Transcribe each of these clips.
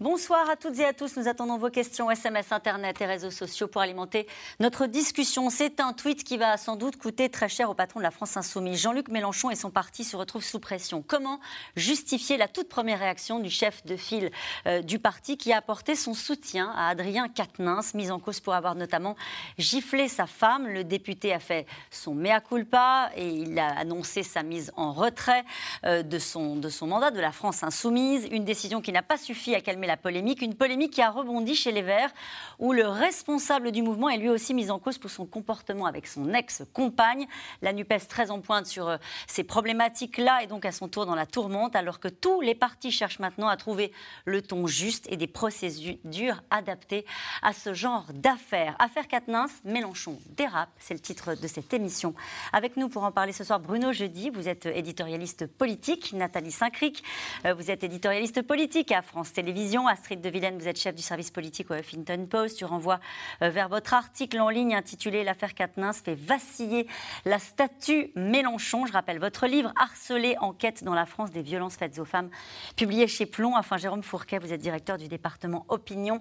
Bonsoir à toutes et à tous. Nous attendons vos questions SMS, Internet et réseaux sociaux pour alimenter notre discussion. C'est un tweet qui va sans doute coûter très cher au patron de la France Insoumise. Jean-Luc Mélenchon et son parti se retrouvent sous pression. Comment justifier la toute première réaction du chef de file euh, du parti qui a apporté son soutien à Adrien Quatennens, mis en cause pour avoir notamment giflé sa femme? Le député a fait son mea culpa et il a annoncé sa mise en retrait euh, de, son, de son mandat de la France Insoumise. Une décision qui n'a pas suffi à calmer la polémique, une polémique qui a rebondi chez les Verts, où le responsable du mouvement est lui aussi mis en cause pour son comportement avec son ex-compagne. La NUPES très en pointe sur euh, ces problématiques-là et donc à son tour dans la tourmente, alors que tous les partis cherchent maintenant à trouver le ton juste et des procédures adaptées à ce genre d'affaires. Affaire Quatennens, Mélenchon dérape, c'est le titre de cette émission. Avec nous pour en parler ce soir, Bruno Jeudi, vous êtes éditorialiste politique, Nathalie Saint-Cric, euh, vous êtes éditorialiste politique à France Télévisions, Astrid de Vilaine, vous êtes chef du service politique au Huffington Post. Tu renvoies euh, vers votre article en ligne intitulé L'affaire Quatennens fait vaciller la statue Mélenchon. Je rappelle votre livre Harcelé, enquête dans la France des violences faites aux femmes, publié chez Plomb. Enfin, Jérôme Fourquet, vous êtes directeur du département Opinion,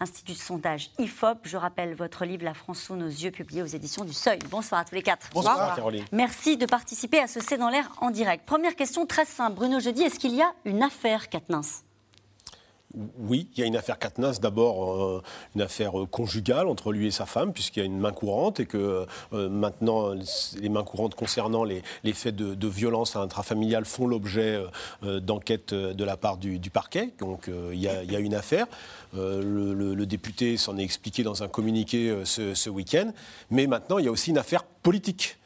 Institut de sondage IFOP. Je rappelle votre livre La France sous nos yeux, publié aux éditions du Seuil. Bonsoir à tous les quatre. Bonsoir, Caroline. Merci de participer à ce C'est dans l'air en direct. Première question très simple. Bruno Jeudi, est-ce qu'il y a une affaire Quatennens oui, il y a une affaire Katnas, d'abord euh, une affaire euh, conjugale entre lui et sa femme, puisqu'il y a une main courante et que euh, maintenant les mains courantes concernant les, faits de, violence intrafamiliale font l'objet d'enquêtes de la part du, parquet. Donc il y, a, une affaire. Le, député s'en est expliqué dans un communiqué ce, ce week-end. Mais maintenant, il y a aussi une affaire politique.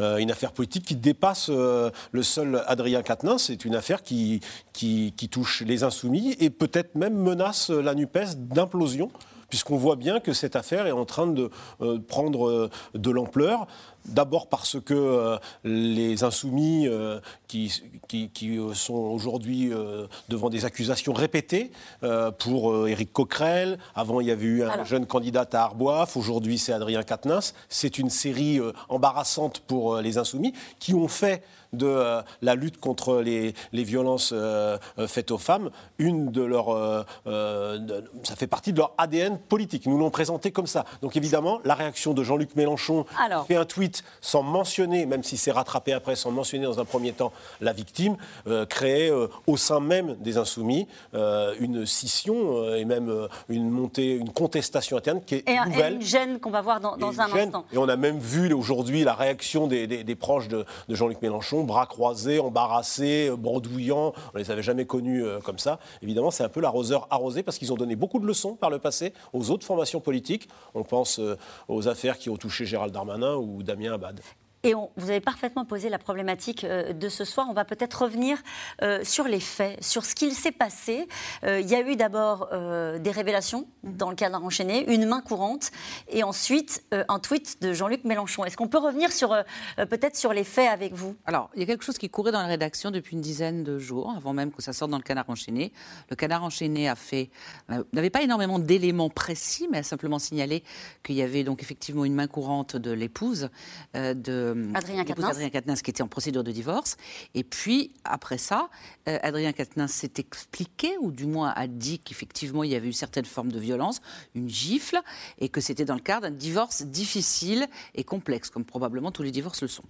Euh, une affaire politique qui dépasse euh, le seul Adrien Quatennens. C'est une affaire qui, touche les insoumis et peut-être même menace la NUPES d'implosion puisqu'on voit bien que cette affaire est en train de euh, prendre de l'ampleur. D'abord parce que euh, les insoumis euh, qui, euh, sont aujourd'hui devant des accusations répétées pour Éric Coquerel, avant il y avait eu un jeune candidat à Arboif, aujourd'hui c'est Adrien Quatennens, c'est une série embarrassante pour les insoumis qui ont fait de la lutte contre les, violences euh, faites aux femmes, une de leurs, ça fait partie de leur ADN politique. Nous l'ont présenté comme ça. Donc évidemment, la réaction de Jean-Luc Mélenchon fait un tweet sans mentionner, même si c'est rattrapé après, sans mentionner dans un premier temps la victime, créait au sein même des Insoumis une scission et même une montée, une contestation interne qui est nouvelle. Et une gêne qu'on va voir dans, un instant. Et on a même vu aujourd'hui la réaction des, proches de Jean-Luc Mélenchon bras croisés, embarrassés, bredouillants. On ne les avait jamais connus euh, comme ça. Évidemment, c'est un peu l'arroseur arrosé parce qu'ils ont donné beaucoup de leçons par le passé aux autres formations politiques. On pense euh, aux affaires qui ont touché Gérald Darmanin ou Damien Abad. Et vous avez parfaitement posé la problématique euh, de ce soir. On va peut-être revenir euh, sur les faits, sur ce qu'il s'est passé. Euh, il y a eu d'abord des révélations dans le cadre enchaîné, une main courante, et ensuite un tweet de Jean-Luc Mélenchon. Est-ce qu'on peut revenir peut-être sur les faits avec vous? Alors, il y a quelque chose qui courait dans la rédaction depuis une dizaine de jours, avant même que ça sorte dans le Canard enchaîné. Le Canard enchaîné n'avait pas énormément d'éléments précis, mais a simplement signalé qu'il y avait donc effectivement une main courante de l'épouse de euh, Adrien Quatennens. qui était en procédure de divorce. Et puis, après ça, euh, Adrien Quatennens s'est expliqué, ou du moins a dit qu'effectivement, il y avait eu certaines formes de violence, une gifle, et que c'était dans le cadre d'un divorce difficile et complexe, comme probablement tous les divorces le sont.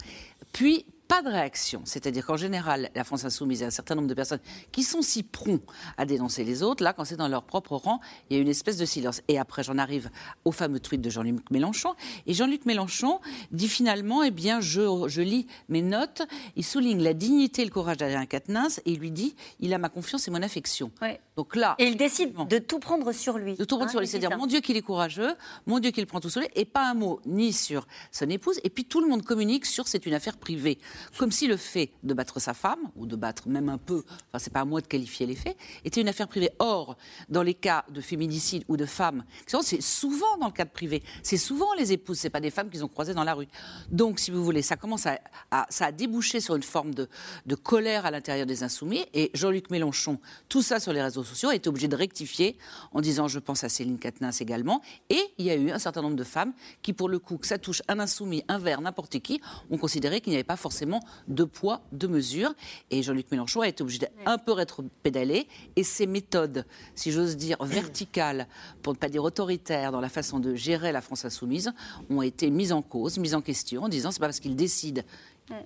Puis, pas de réaction. C'est-à-dire qu'en général, la France insoumise, a un certain nombre de personnes qui sont si prompts à dénoncer les autres. Là, quand c'est dans leur propre rang, il y a une espèce de silence. Et après, j'en arrive au fameux tweet de Jean-Luc Mélenchon. Et Jean-Luc Mélenchon dit finalement, eh bien, je, je, lis mes notes. Il souligne la dignité et le courage d'Adrien Quatennens et il lui dit, il a ma confiance et mon affection. Donc là, et il décide de tout prendre sur lui. De tout prendre sur lui, hein, c'est-à-dire mon Dieu qu'il est courageux, mon Dieu qu'il prend tout sur lui, et pas un mot ni sur son épouse. Et puis tout le monde communique sur c'est une affaire privée. comme si le fait de battre sa femme, ou de battre même un peu, enfin c'est pas à moi de qualifier les faits, était une affaire privée. Or, dans les cas de féminicide ou de femmes, c'est souvent dans le cadre privé, c'est souvent les épouses, c'est pas des femmes qu'ils ont croisées dans la rue. Donc, si vous voulez, ça commence à, ça a débouché sur une forme de, de colère à l'intérieur des insoumis, et Jean-Luc Mélenchon, tout ça sur les réseaux sociaux, a été obligé de rectifier en disant, je pense à Céline Katnas également, et il y a eu un certain nombre de femmes qui, pour le coup, que ça touche un insoumis, un vert, n'importe qui, ont considéré qu'il n'y avait pas forcément de poids, de mesure. Et Jean-Luc Mélenchon a été obligé d'un peu rétro-pédaler. Et ses méthodes, si j'ose dire, verticales, pour ne pas dire autoritaires, dans la façon de gérer la France insoumise, ont été mises en cause, mises en question, en disant c'est pas parce qu'il décide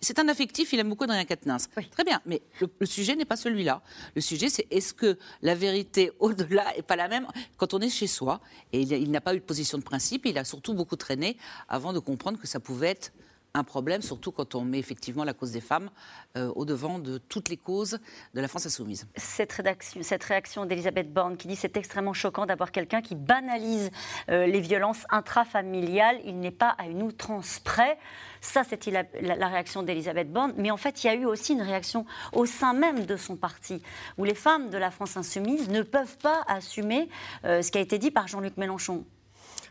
c'est un affectif, il aime beaucoup Adrien Quatennens. Très bien, mais le, sujet n'est pas celui-là. Le sujet, c'est est-ce que la vérité au-delà n'est pas la même quand on est chez soi Et il, il n'a pas eu de position de principe, il a surtout beaucoup traîné avant de comprendre que ça pouvait être un problème, surtout quand on met effectivement la cause des femmes euh, au devant de toutes les causes de la France insoumise. Cette, rédaction, cette réaction d'Elisabeth Borne qui dit c'est extrêmement choquant d'avoir quelqu'un qui banalise euh, les violences intrafamiliales, il n'est pas à une outrance près. Ça, c'était la, réaction d'Elisabeth Borne. Mais en fait, il y a eu aussi une réaction au sein même de son parti, où les femmes de la France insoumise ne peuvent pas assumer euh, ce qui a été dit par Jean-Luc Mélenchon.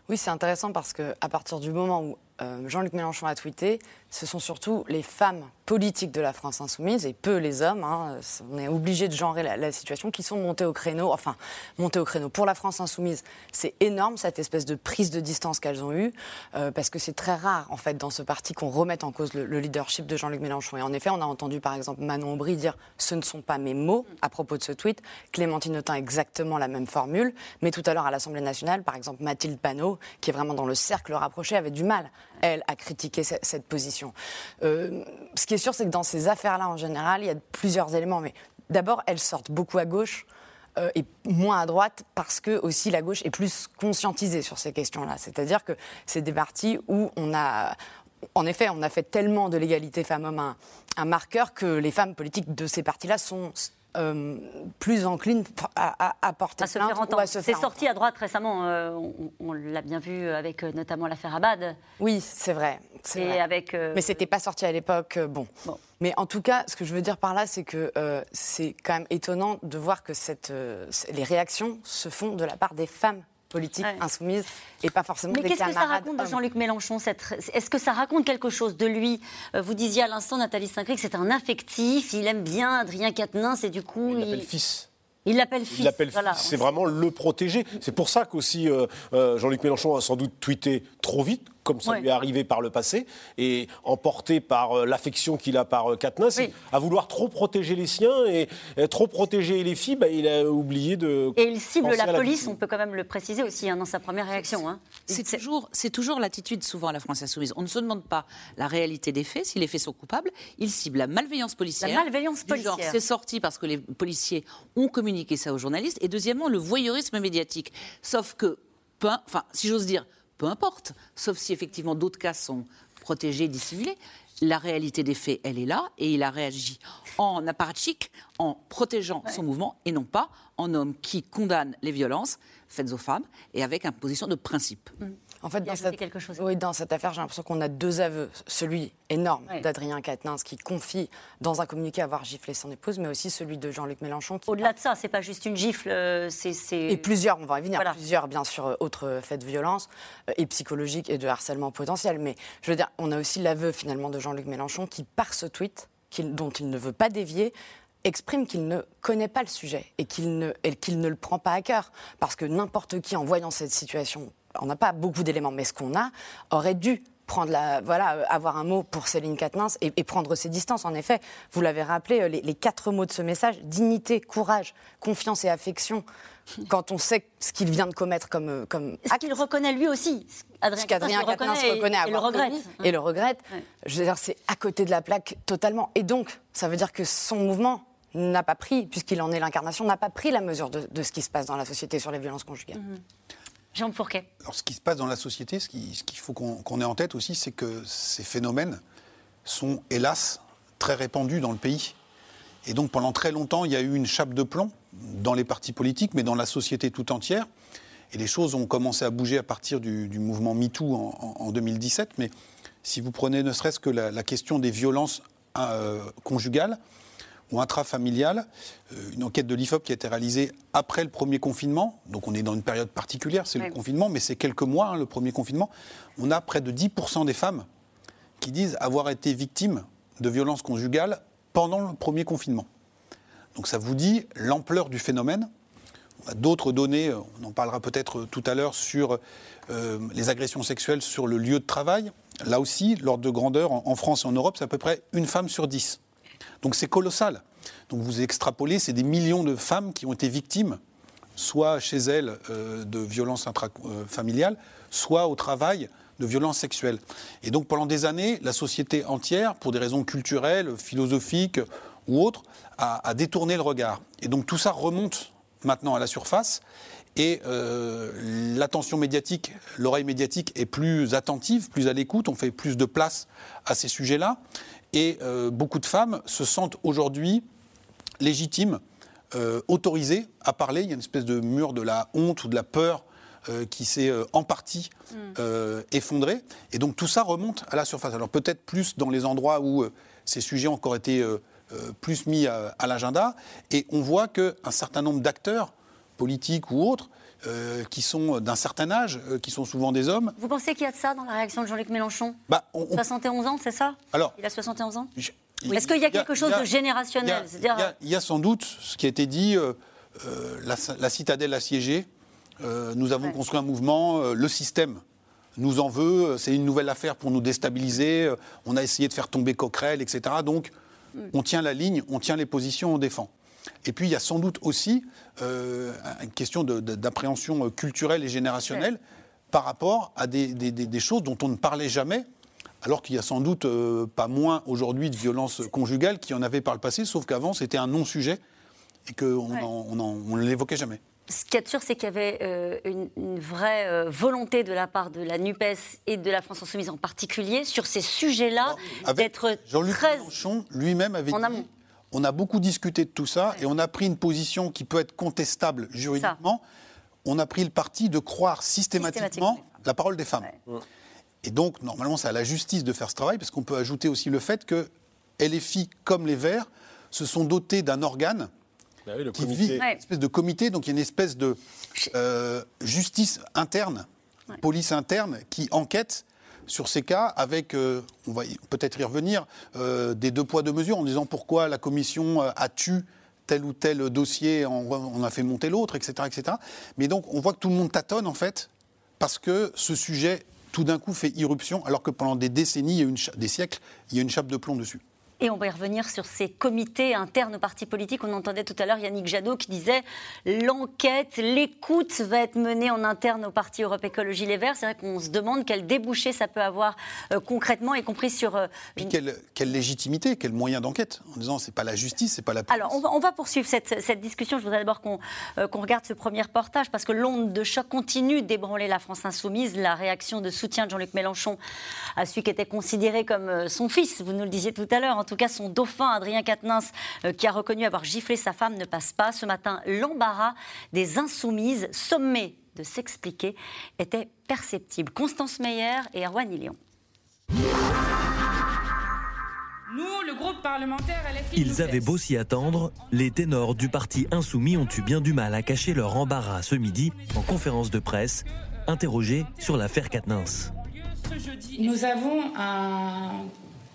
Oui, c'est intéressant parce qu'à partir du moment où Jean-Luc Mélenchon a tweeté, ce sont surtout les femmes politiques de la France insoumise et peu les hommes. Hein, on est obligé de genrer la, situation qui sont montés au créneau. Enfin, montés au créneau pour la France insoumise, c'est énorme cette espèce de prise de distance qu'elles ont eue euh, parce que c'est très rare en fait dans ce parti qu'on remette en cause le, leadership de Jean-Luc Mélenchon. Et en effet, on a entendu par exemple Manon Aubry dire ce ne sont pas mes mots à propos de ce tweet. Clémentine Autain exactement la même formule, mais tout à l'heure à l'Assemblée nationale, par exemple Mathilde Panot, qui est vraiment dans le cercle rapproché, avait du mal elle à critiquer cette position. Euh, ce qui est sûr, c'est que dans ces affaires-là, en général, il y a plusieurs éléments. Mais d'abord, elles sortent beaucoup à gauche. Euh, et moins à droite parce que aussi la gauche est plus conscientisée sur ces questions-là. C'est-à-dire que c'est des partis où on a, en effet, on a fait tellement de l'égalité femmes-hommes un, marqueur que les femmes politiques de ces partis-là sont euh, plus encline à, à, porter plainte C'est sorti à droite récemment, euh, on, l'a bien vu avec euh, notamment l'affaire Abad. Oui, c'est vrai. Mais Avec, Mais c'était pas sorti à l'époque, bon. Mais en tout cas, ce que je veux dire par là, c'est que c'est quand même étonnant de voir que cette, les réactions se font de la part des femmes politique insoumise et pas forcément Mais qu'est-ce que ça raconte de Jean-Luc Mélenchon Est-ce que ça raconte quelque chose de lui? Euh, Vous disiez à l'instant, Nathalie Saint-Cré, que c'est un affectif, il aime bien Adrien Quatennens et du coup... Il l'appelle fils. Il l'appelle fils. Voilà. C'est vraiment le protégé. C'est pour ça qu'aussi euh, euh, Jean-Luc Mélenchon a sans doute tweeté trop vite, comme ça lui est arrivé par le passé, et emporté par euh, l'affection qu'il a par euh, à vouloir trop protéger les siens et, trop protéger les filles, bah, il a oublié de. Et il cible la, police, on peut quand même le préciser aussi hein, dans sa première réaction. Hein. C'est toujours, toujours l'attitude souvent à la France insoumise. On ne se demande pas la réalité des faits, si les faits sont coupables, il cible la malveillance policière. La malveillance policière. C'est sorti parce que les policiers ont communiqué ça aux journalistes, et deuxièmement, le voyeurisme médiatique. Sauf que, enfin, si j'ose dire, peu importe, sauf si effectivement d'autres cas sont protégés, dissimulés. La réalité des faits, elle est là, et il a réagi en apparatchik, en protégeant son mouvement, et non pas en homme qui condamne les violences faites aux femmes, et avec une position de principe. Mm. En fait, dans cette, quelque chose. Oui, dans cette affaire, j'ai l'impression qu'on a deux aveux. Celui énorme d'Adrien Quatennens qui confie dans un communiqué avoir giflé son épouse, mais aussi celui de Jean-Luc Mélenchon. Au-delà de ça, c'est pas juste une gifle, euh, c'est. Et plusieurs, on va y venir, plusieurs, bien sûr, euh, autres faits de violence euh, et psychologiques et de harcèlement potentiel. Mais je veux dire, on a aussi l'aveu finalement de Jean-Luc Mélenchon qui, par ce tweet, dont il ne veut pas dévier, exprime qu'il ne connaît pas le sujet et qu'il ne, qu'il ne le prend pas à cœur. Parce que n'importe qui, en voyant cette situation on n'a pas beaucoup d'éléments, mais ce qu'on a aurait dû prendre la, voilà, euh, avoir un mot pour Céline Katnins et, prendre ses distances. En effet, vous l'avez rappelé, euh, les, quatre mots de ce message dignité, courage, confiance et affection. Quand on sait ce qu'il vient de commettre comme, euh, comme Ce qu'il reconnaît lui aussi. Adrien ce qu'Adrien Quatennens reconnaît et, le regrette. et le regrette. Je veux dire, c'est à côté de la plaque totalement. Et donc, ça veut dire que son mouvement n'a pas pris, puisqu'il en est l'incarnation, n'a pas pris la mesure de, ce qui se passe dans la société sur les violences conjugales. Mhm. Jean Fourquet. Alors, ce qui se passe dans la société, ce qu'il faut qu'on ait en tête aussi, c'est que ces phénomènes sont, hélas, très répandus dans le pays. Et donc, pendant très longtemps, il y a eu une chape de plomb dans les partis politiques, mais dans la société tout entière. Et les choses ont commencé à bouger à partir du, mouvement MeToo en, en, 2017. Mais si vous prenez ne serait-ce que la, question des violences euh, conjugale ou intrafamiliale. Euh, une enquête de l'IFOP qui a été réalisée après le premier confinement. Donc on est dans une période particulière, c'est Oui. le confinement, mais c'est quelques mois, hein, le premier confinement. On a près de 10% des femmes qui disent avoir été victimes de violences conjugales pendant le premier confinement. Donc ça vous dit l'ampleur du phénomène. On a d'autres données, on en parlera peut-être tout à l'heure, sur euh, les agressions sexuelles sur le lieu de travail. Là aussi, l'ordre de grandeur en, en France et en Europe, c'est à peu près une femme sur dix. Donc c'est colossal. Donc vous extrapolez, c'est des millions de femmes qui ont été victimes, soit chez elles euh, de violences intrafamiliales, soit au travail de violences sexuelles. Et donc pendant des années, la société entière, pour des raisons culturelles, philosophiques ou autres, a, a détourné le regard. Et donc tout ça remonte maintenant à la surface. Et euh, l'attention médiatique, l'oreille médiatique est plus attentive, plus à l'écoute, on fait plus de place à ces sujets-là. Et euh, beaucoup de femmes se sentent aujourd'hui légitimes, euh, autorisées à parler. Il y a une espèce de mur de la honte ou de la peur euh, qui s'est euh, en partie euh, effondré. Et donc tout ça remonte à la surface. Alors peut-être plus dans les endroits où ces sujets ont encore été plus mis à, à l'agenda. Et on voit qu'un certain nombre d'acteurs, politiques ou autres, euh, qui sont d'un certain âge, euh, qui sont souvent des hommes, Vous pensez qu'il y a de ça dans la réaction de Jean-Luc Mélenchon bah, on- on- 71 ans, c'est ça alors, Il a 71 ans je- Est-ce qu'il y a quelque chose il y a- de générationnel il y a- y sans doute ce qui a été dit, euh, la, la citadelle assiégée, nous avons Ouais. construit un mouvement, le système nous en veut, c'est une nouvelle affaire pour nous déstabiliser, on a essayé de faire tomber Coquerel, etc. Donc Mm. on tient la ligne, on tient les positions, on défend. Et puis il y a sans doute aussi euh, une question de- de- d'appréhension culturelle et générationnelle par rapport à des, des- des- des choses dont on ne parlait jamais, alors qu'il y a sans doute euh, pas moins aujourd'hui de violences conjugales qu'il y en avait par le passé, sauf qu'avant c'était un non-sujet et qu'on Ouais. on ne l'évoquait jamais. Ce qui est sûr, c'est qu'il y avait euh, une, une vraie euh, volonté de la part de la NUPES et de la France Insoumise en particulier sur ces sujets-là d'être Jean-Luc très... Mélenchon lui-même avait En dit amont. On a beaucoup discuté de tout ça et on a pris une position qui peut être contestable juridiquement. On a pris le parti de croire systématiquement Systématiquement. la parole des femmes. Et donc, normalement, c'est à la justice de faire ce travail, parce qu'on peut ajouter aussi le fait que LFI, comme les Verts, se sont dotés d'un organe Bah oui, le qui comité. vit, Ouais. une espèce de comité, donc il y a une espèce de euh, justice interne, police interne, qui enquête sur ces cas avec, euh, on va peut-être y revenir, euh, des deux poids, deux mesures, en disant pourquoi la commission euh, a tué tel ou tel dossier, on, a fait monter l'autre, etc.. Mais donc, on voit que tout le monde tâtonne, en fait, parce que ce sujet, tout d'un coup, fait irruption, alors que pendant des décennies, des siècles, il y a une chape de plomb dessus. Et on va y revenir sur ces comités internes aux partis politiques. On entendait tout à l'heure Yannick Jadot qui disait l'enquête, l'écoute va être menée en interne au parti Europe Écologie Les Verts. C'est vrai qu'on se demande quel débouché ça peut avoir euh, concrètement, y compris sur euh, Puis une quelle, quelle légitimité, quel moyen d'enquête En disant, c'est pas la justice, c'est pas la police. Alors, on va, on va poursuivre cette, cette discussion. Je voudrais d'abord qu'on euh, qu'on regarde ce premier reportage parce que l'onde de choc continue d'ébranler la France insoumise. La réaction de soutien de Jean-Luc Mélenchon à celui qui était considéré comme euh, son fils, vous nous le disiez tout à l'heure, tout cas son dauphin, Adrien Quatennens, euh, qui a reconnu avoir giflé sa femme, ne passe pas. Ce matin, l'embarras des insoumises, sommées de s'expliquer, était perceptible. Constance Meyer et Erwan Ilion. Nous, le groupe parlementaire LFI. Ils avaient beau s'y attendre, les ténors du parti insoumis ont eu bien du mal à cacher leur embarras ce midi en conférence de presse, interrogés sur l'affaire jeudi, Nous avons un,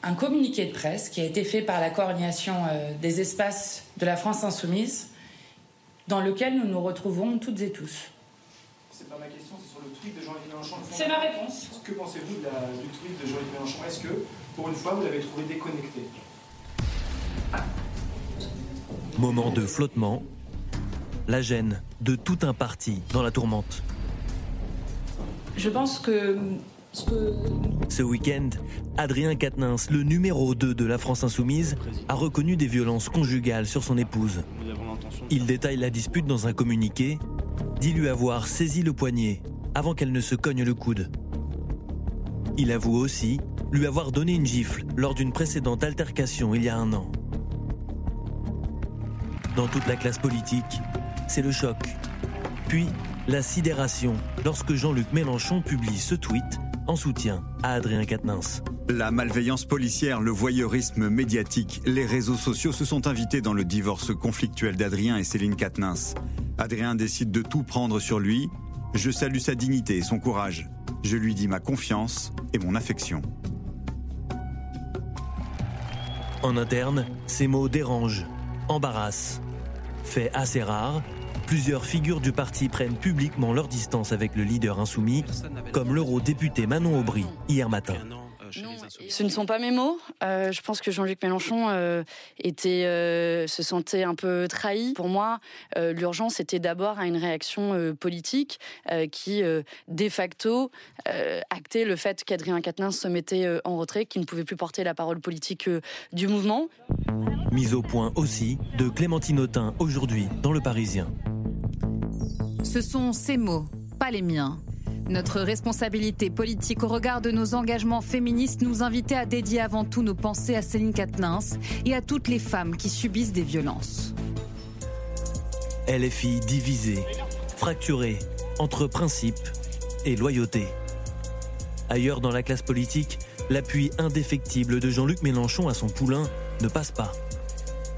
un communiqué de presse qui a été fait par la coordination euh, des espaces de la France insoumise, dans lequel nous nous retrouvons toutes et tous. C'est pas ma question, c'est sur le tweet de Jean-Luc Mélenchon. le C'est ma réponse. Que pensez-vous du tweet de Jean-Luc Mélenchon? Est-ce que, pour une fois, vous l'avez trouvé déconnecté? Moment de flottement, la gêne de tout un parti dans la tourmente. Je pense que ce week-end, Adrien Quatennens, le numéro 2 de la France insoumise, a reconnu des violences conjugales sur son épouse. Il détaille la dispute dans un communiqué, dit lui avoir saisi le poignet avant qu'elle ne se cogne le coude. Il avoue aussi lui avoir donné une gifle lors d'une précédente altercation il y a un an. Dans toute la classe politique, c'est le choc. Puis la sidération lorsque Jean-Luc Mélenchon publie ce tweet en soutien à Adrien Quatennens. La malveillance policière, le voyeurisme médiatique, les réseaux sociaux se sont invités dans le divorce conflictuel d'Adrien et Céline Quatennens. Adrien décide de tout prendre sur lui. Je salue sa dignité et son courage. Je lui dis ma confiance et mon affection. En interne, ces mots dérangent, embarrassent. Fait assez rare, plusieurs figures du parti prennent publiquement leur distance avec le leader insoumis, comme l'eurodéputé Manon Aubry hier matin. Ce ne sont pas mes mots. Euh, je pense que Jean-Luc Mélenchon euh, était, euh, se sentait un peu trahi. Pour moi, l'urgence était d'abord à une réaction politique qui, de facto, actait le fait qu'Adrien Quatennens se mettait en retrait, qu'il ne pouvait plus porter la parole politique du mouvement. Mise au point aussi de Clémentine Autain aujourd'hui dans Le Parisien. Ce sont ses mots, pas les miens. Notre responsabilité politique au regard de nos engagements féministes nous invitait à dédier avant tout nos pensées à Céline Katnins et à toutes les femmes qui subissent des violences. LFI divisée, fracturée entre principe et loyauté. Ailleurs dans la classe politique, l'appui indéfectible de Jean-Luc Mélenchon à son poulain ne passe pas.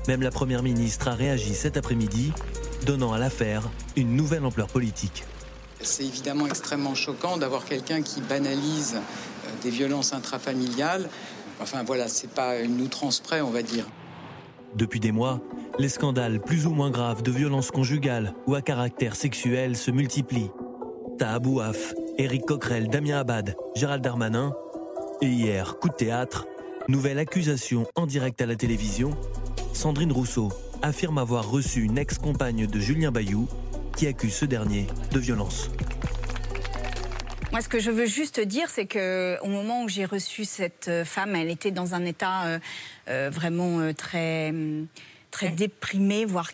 Même la Première ministre a réagi cet après-midi, donnant à l'affaire une nouvelle ampleur politique. C'est évidemment extrêmement choquant d'avoir quelqu'un qui banalise euh, des violences intrafamiliales. Enfin voilà, c'est pas une outrance près, on va dire. Depuis des mois, les scandales plus ou moins graves de violences conjugales ou à caractère sexuel se multiplient. Taha Bouaf, Éric Coquerel, Damien Abad, Gérald Darmanin. Et hier, coup de théâtre, nouvelle accusation en direct à la télévision. Sandrine Rousseau affirme avoir reçu une ex-compagne de Julien Bayou qui accuse ce dernier de violence. Moi, ce que je veux juste dire, c'est que au moment où j'ai reçu cette euh, femme, elle était dans un état euh, euh, vraiment très, très déprimé, voire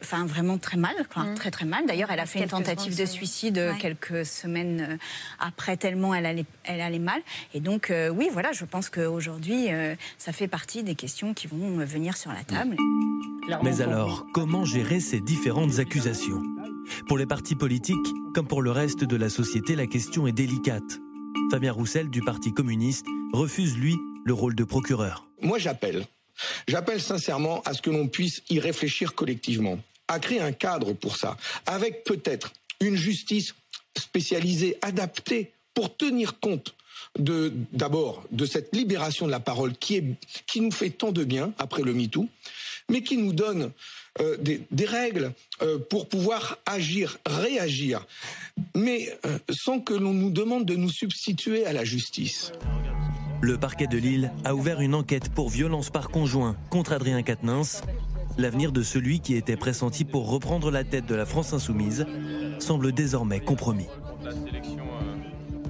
enfin vraiment très mal, quoi, mm. très très mal. D'ailleurs, elle a fait une tentative de suicide quelques semaines après, tellement elle allait, elle allait mal. Et donc, oui, voilà, je pense qu'aujourd'hui, ça fait partie des questions qui vont venir sur la table. Mais alors, comment gérer ces différentes accusations? Pour les partis politiques, comme pour le reste de la société, la question est délicate. Fabien Roussel du Parti communiste refuse, lui, le rôle de procureur. Moi, j'appelle. J'appelle sincèrement à ce que l'on puisse y réfléchir collectivement, à créer un cadre pour ça, avec peut-être une justice spécialisée, adaptée, pour tenir compte de d'abord de cette libération de la parole qui est qui nous fait tant de bien après le MeToo, mais qui nous donne euh, des, règles euh, pour pouvoir agir, réagir, mais euh, sans que l'on nous demande de nous substituer à la justice. Le parquet de Lille a ouvert une enquête pour violence par conjoint contre Adrien Quatennens. L'avenir de celui qui était pressenti pour reprendre la tête de la France insoumise semble désormais compromis.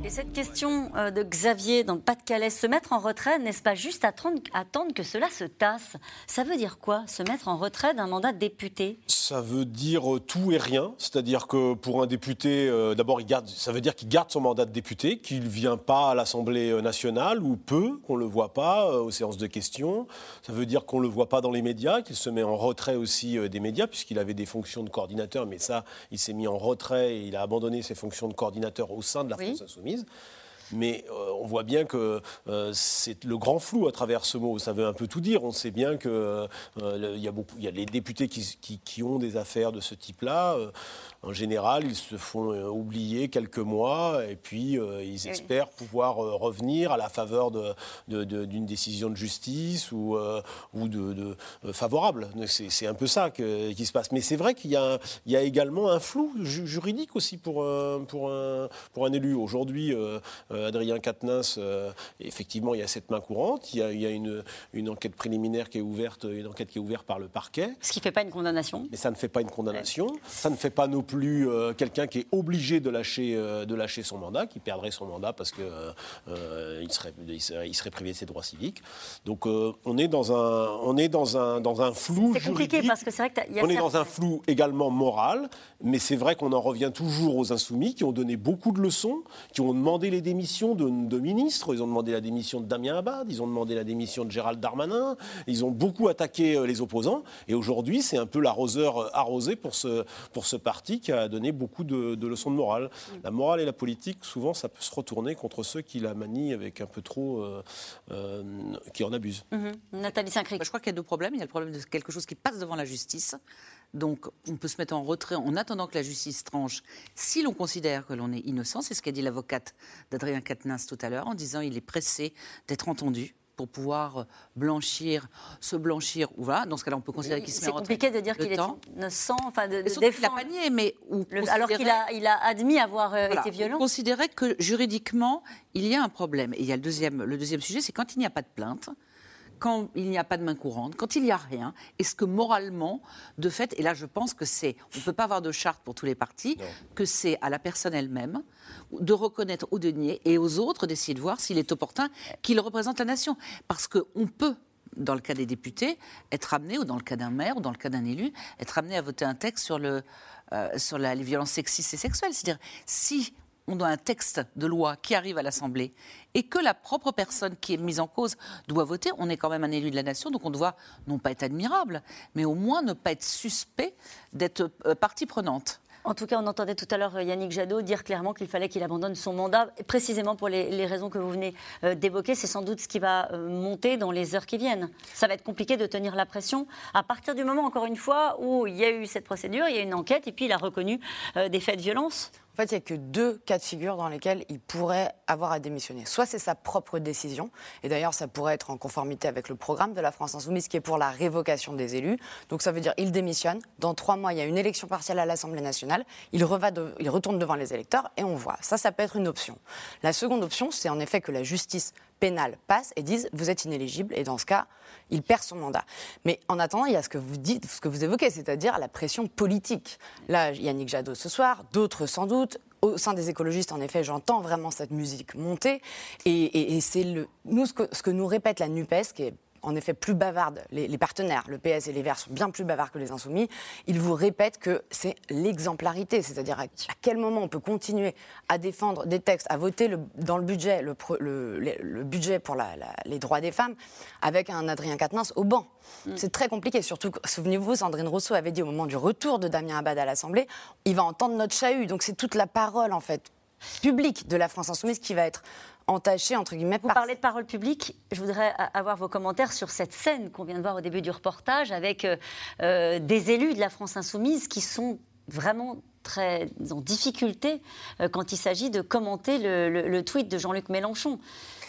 Et cette question euh, de Xavier dans le Pas-de-Calais, se mettre en retrait, n'est-ce pas juste attendre, attendre, que cela se tasse? Ça veut dire quoi, se mettre en retrait d'un mandat de député? Ça veut dire euh, tout et rien. C'est-à-dire que pour un député, euh, d'abord, ça veut dire qu'il garde son mandat de député, qu'il ne vient pas à l'Assemblée nationale, ou peu, qu'on ne le voit pas aux séances de questions. Ça veut dire qu'on ne le voit pas dans les médias, qu'il se met en retrait aussi des médias, puisqu'il avait des fonctions de coordinateur, mais ça, il s'est mis en retrait et il a abandonné ses fonctions de coordinateur au sein de la France Insoumise. entreprises. Mais euh, on voit bien que euh, c'est le grand flou à travers ce mot. Ça veut un peu tout dire. On sait bien qu'il euh, y, a beaucoup, y a les députés qui, ont des affaires de ce type-là. en général, ils se font oublier quelques mois et puis ils espèrent pouvoir revenir à la faveur d'une décision de justice ou, ou de, favorable. C'est un peu ça qui se passe. Mais c'est vrai qu'il y, y, a également un flou juridique aussi pour, pour, un, pour un élu. Aujourd'hui, euh, Adrien Quatennens, euh, effectivement, il y a cette main courante. Il y a, une, une, enquête préliminaire qui est ouverte, une enquête qui est ouverte par le parquet. Ce qui ne fait pas une condamnation. Mais ça ne fait pas une condamnation. Ça ne fait pas non plus euh, quelqu'un qui est obligé de lâcher, de lâcher son mandat, qui perdrait son mandat parce qu'il il serait, il serait, privé de ses droits civiques. Donc on est dans un, on est dans un, dans un flou. C'est compliqué parce que c'est vrai que y a on est dans un flou également moral, mais c'est vrai qu'on en revient toujours aux insoumis qui ont donné beaucoup de leçons, qui ont demandé les démissions démission de, de ministres, ils ont demandé la démission de Damien Abad, ils ont demandé la démission de Gérald Darmanin, ils ont beaucoup attaqué euh, les opposants. Et aujourd'hui, c'est un peu l'arroseur euh, arrosé pour ce, pour ce parti qui a donné beaucoup de, de leçons de morale. La morale et la politique, souvent, ça peut se retourner contre ceux qui la manient avec un peu trop. euh, euh, qui en abusent. Mhm. Nathalie Saint-Cric. Je crois qu'il y a deux problèmes. Il y a le problème de quelque chose qui passe devant la justice. Donc, on peut se mettre en retrait en attendant que la justice tranche. Si l'on considère que l'on est innocent, c'est ce qu'a dit l'avocate d'Adrien Quatennens tout à l'heure, en disant il est pressé d'être entendu pour pouvoir blanchir, se blanchir, ou voilà. Dans ce cas-là, on peut considérer qu'il se met C'est en retrait. compliqué de dire qu'il est innocent, enfin de, de qu'il défendre. a nié, mais ou Le- alors qu'il considérer- a, il a admis avoir euh, voilà, été violent. on considérait que juridiquement, il y a un problème. Et il y a le deuxième, le deuxième sujet, c'est quand il n'y a pas de plainte, quand il n'y a pas de main courante, quand il n'y a rien, est-ce que moralement, de fait, et là je pense que c'est, on ne peut pas avoir de charte pour tous les partis, que c'est à la personne elle-même de reconnaître ou de nier, et aux autres d'essayer de voir s'il est opportun qu'il représente la nation. Parce qu'on peut dans le cas des députés, être amené, ou dans le cas d'un maire, ou dans le cas d'un élu, être amené à voter un texte sur, le, euh, sur la- les violences sexistes et sexuelles. C'est-à-dire, si on a un texte de loi qui arrive à l'Assemblée et que la propre personne qui est mise en cause doit voter, on est quand même un élu de la nation, donc on doit non pas être admirable, mais au moins ne pas être suspect d'être euh, partie prenante. En tout cas, on entendait tout à l'heure euh, Yannick Jadot dire clairement qu'il fallait qu'il abandonne son mandat, précisément pour les, raisons que vous venez euh, d'évoquer. C'est sans doute ce qui va monter dans les heures qui viennent. Ça va être compliqué de tenir la pression à partir du moment, encore une fois, où il y a eu cette procédure, il y a eu une enquête, et puis il a reconnu des faits de violence. En fait, il n'y a que deux cas de figure dans lesquels il pourrait avoir à démissionner. Soit c'est sa propre décision, et d'ailleurs ça pourrait être en conformité avec le programme de la France Insoumise qui est pour la révocation des élus. Donc ça veut dire il démissionne, dans trois mois il y a une élection partielle à l'Assemblée nationale, il, reva il retourne devant les électeurs et on voit. Ça, ça peut être une option. La seconde option, c'est en effet que la justice pénale passe et dise vous êtes inéligible, et dans ce cas, il perd son mandat. Mais en attendant, il y a ce que vous dites, ce que vous évoquez, c'est-à-dire la pression politique. Là, Yannick Jadot ce soir, d'autres sans doute. Au sein des écologistes, en effet, j'entends vraiment cette musique monter. Et, c'est nous, ce que, ce que nous répète la NUPES, qui est en effet plus bavarde, les, les partenaires, le PS et les Verts sont bien plus bavards que les Insoumis, ils vous répètent que c'est l'exemplarité, c'est-à-dire à, à quel moment on peut continuer à défendre des textes, à voter le- dans le budget, le, budget pour la- la- les droits des femmes, avec un Adrien Quatennens au banc. C'est très compliqué, surtout, souvenez-vous, Sandrine Rousseau avait dit au moment du retour de Damien Abad à l'Assemblée, il va entendre notre chahut, donc c'est toute la parole, en fait, publique de la France Insoumise qui va être entachée, entre guillemets, Vous parlez de parole publique. Je voudrais avoir vos commentaires sur cette scène qu'on vient de voir au début du reportage avec euh, euh, des élus de la France insoumise qui sont vraiment très en difficulté euh, quand il s'agit de commenter le, le- le tweet de Jean-Luc Mélenchon.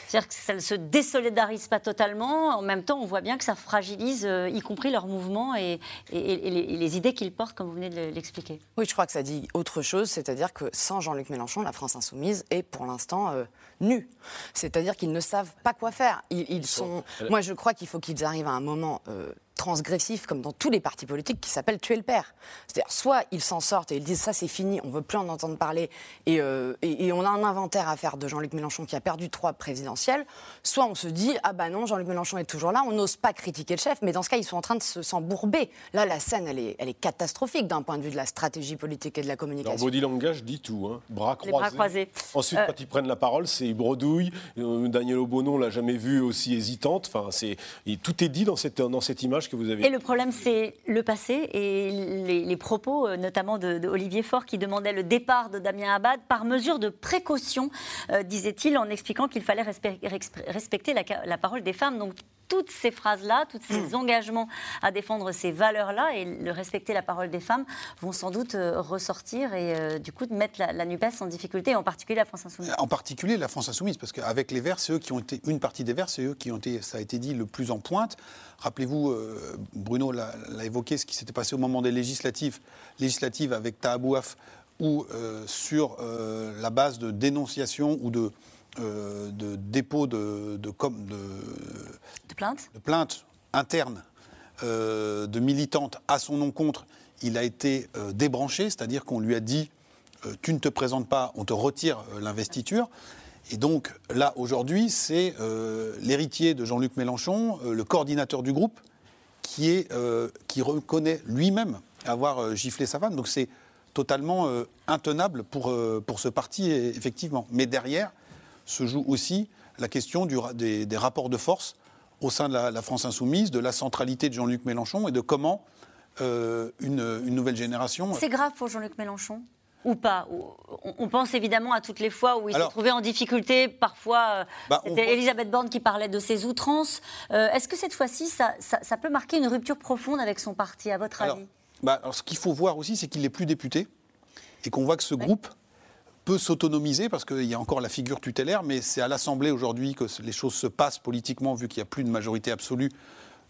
C'est-à-dire que ça ne se désolidarise pas totalement. En même temps, on voit bien que ça fragilise, euh, y compris leurs mouvements et, et- et les, et les idées qu'ils portent, comme vous venez de l'expliquer. Oui, je crois que ça dit autre chose, c'est-à-dire que sans Jean-Luc Mélenchon, la France insoumise est pour l'instant euh, nue. C'est-à-dire qu'ils ne savent pas quoi faire. Ils, ils sont. Moi, je crois qu'il faut qu'ils arrivent à un moment. euh, transgressif comme dans tous les partis politiques qui s'appelle tuer le père. C'est-à-dire soit ils s'en sortent et ils disent ça c'est fini, on veut plus en entendre parler et, euh, et- et on a un inventaire à faire de Jean-Luc Mélenchon qui a perdu trois présidentielles, soit on se dit ah bah non Jean-Luc Mélenchon est toujours là, on n'ose pas critiquer le chef, mais dans ce cas ils sont en train de se s'embourber. Là la scène elle est, elle est catastrophique d'un point de vue de la stratégie politique et de la Leur communication. body langage dit tout. Hein. Bras croisés. bras croisés. Ensuite, Euh, quand ils prennent la parole, c'est ils bredouillent. Euh, Daniel Obono, on l'a jamais vu aussi hésitante. Enfin, c'est tout est dit dans cette dans cette image que vous avez. Et le problème, c'est le passé et les, les propos, euh, notamment de, de Olivier Faure, qui demandait le départ de Damien Abad par mesure de précaution, euh, disait-il, en expliquant qu'il fallait respect- respect- respecter la, parole des femmes. Donc, toutes ces phrases-là, tous ces engagements à défendre ces valeurs-là et le respecter la parole des femmes vont sans doute euh, ressortir et euh, du coup de mettre la, la NUPES en difficulté, et en particulier la France Insoumise. En particulier la France Insoumise, parce qu'avec les Verts, c'est eux qui ont été, une partie des Verts, c'est eux qui ont été, ça a été dit, le plus en pointe. Rappelez-vous, euh, Bruno l'a évoqué, ce qui s'était passé au moment des législatives, législatives avec Tahabouaf, où euh, sur euh, la base de dénonciation ou de, euh, de dépôt de, de, com- de, De plainte de plainte interne euh, de militante à son encontre, il a été débranché, c'est-à-dire qu'on lui a dit tu ne te présentes pas, on te retire l'investiture. Et donc là, aujourd'hui, c'est euh, l'héritier de Jean-Luc Mélenchon, euh, le coordinateur du groupe, qui, euh, reconnaît lui-même avoir giflé sa femme. Donc c'est totalement intenable pour, ce parti, effectivement. Mais derrière, se joue aussi la question des, rapports de force au sein de la, France insoumise, de la centralité de Jean-Luc Mélenchon et de comment une, une, nouvelle génération. C'est grave pour Jean-Luc Mélenchon? Ou pas On pense évidemment à toutes les fois où il s'est trouvé en difficulté. Parfois, bah, c'était Elisabeth Borne qui parlait de ses outrances. Euh, Est-ce que cette fois-ci, ça, ça, ça, peut marquer une rupture profonde avec son parti, à votre alors, avis? bah, alors, Ce qu'il faut voir aussi, c'est qu'il n'est plus député et qu'on voit que ce ouais. groupe peut s'autonomiser parce qu'il y a encore la figure tutélaire, mais c'est à l'Assemblée aujourd'hui que les choses se passent politiquement, vu qu'il n'y a plus de majorité absolue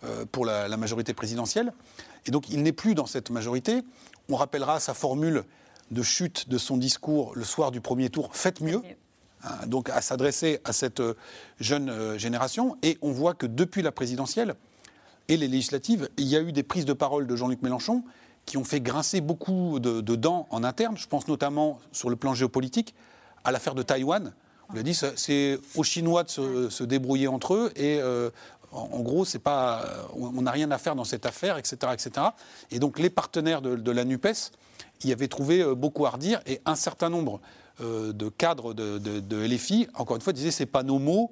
euh, pour la, la, majorité présidentielle. Et donc il n'est plus dans cette majorité. On rappellera sa formule de chute de son discours le soir du premier tour, faites mieux. Hein, donc à s'adresser à cette euh, jeune euh, génération. Et on voit que depuis la présidentielle et les législatives, il y a eu des prises de parole de Jean-Luc Mélenchon qui ont fait grincer beaucoup de, de, dents en interne. Je pense notamment sur le plan géopolitique à l'affaire de Taïwan. On l'a dit, c'est aux Chinois de se, se, débrouiller entre eux et euh, en, en, gros, c'est pas, on n'a rien à faire dans cette affaire, etc., etc. Et donc les partenaires de, de la Nupes y avaient trouvé euh, beaucoup à redire et un certain nombre euh, de cadres de, de, de, LFI, encore une fois, disaient c'est pas nos mots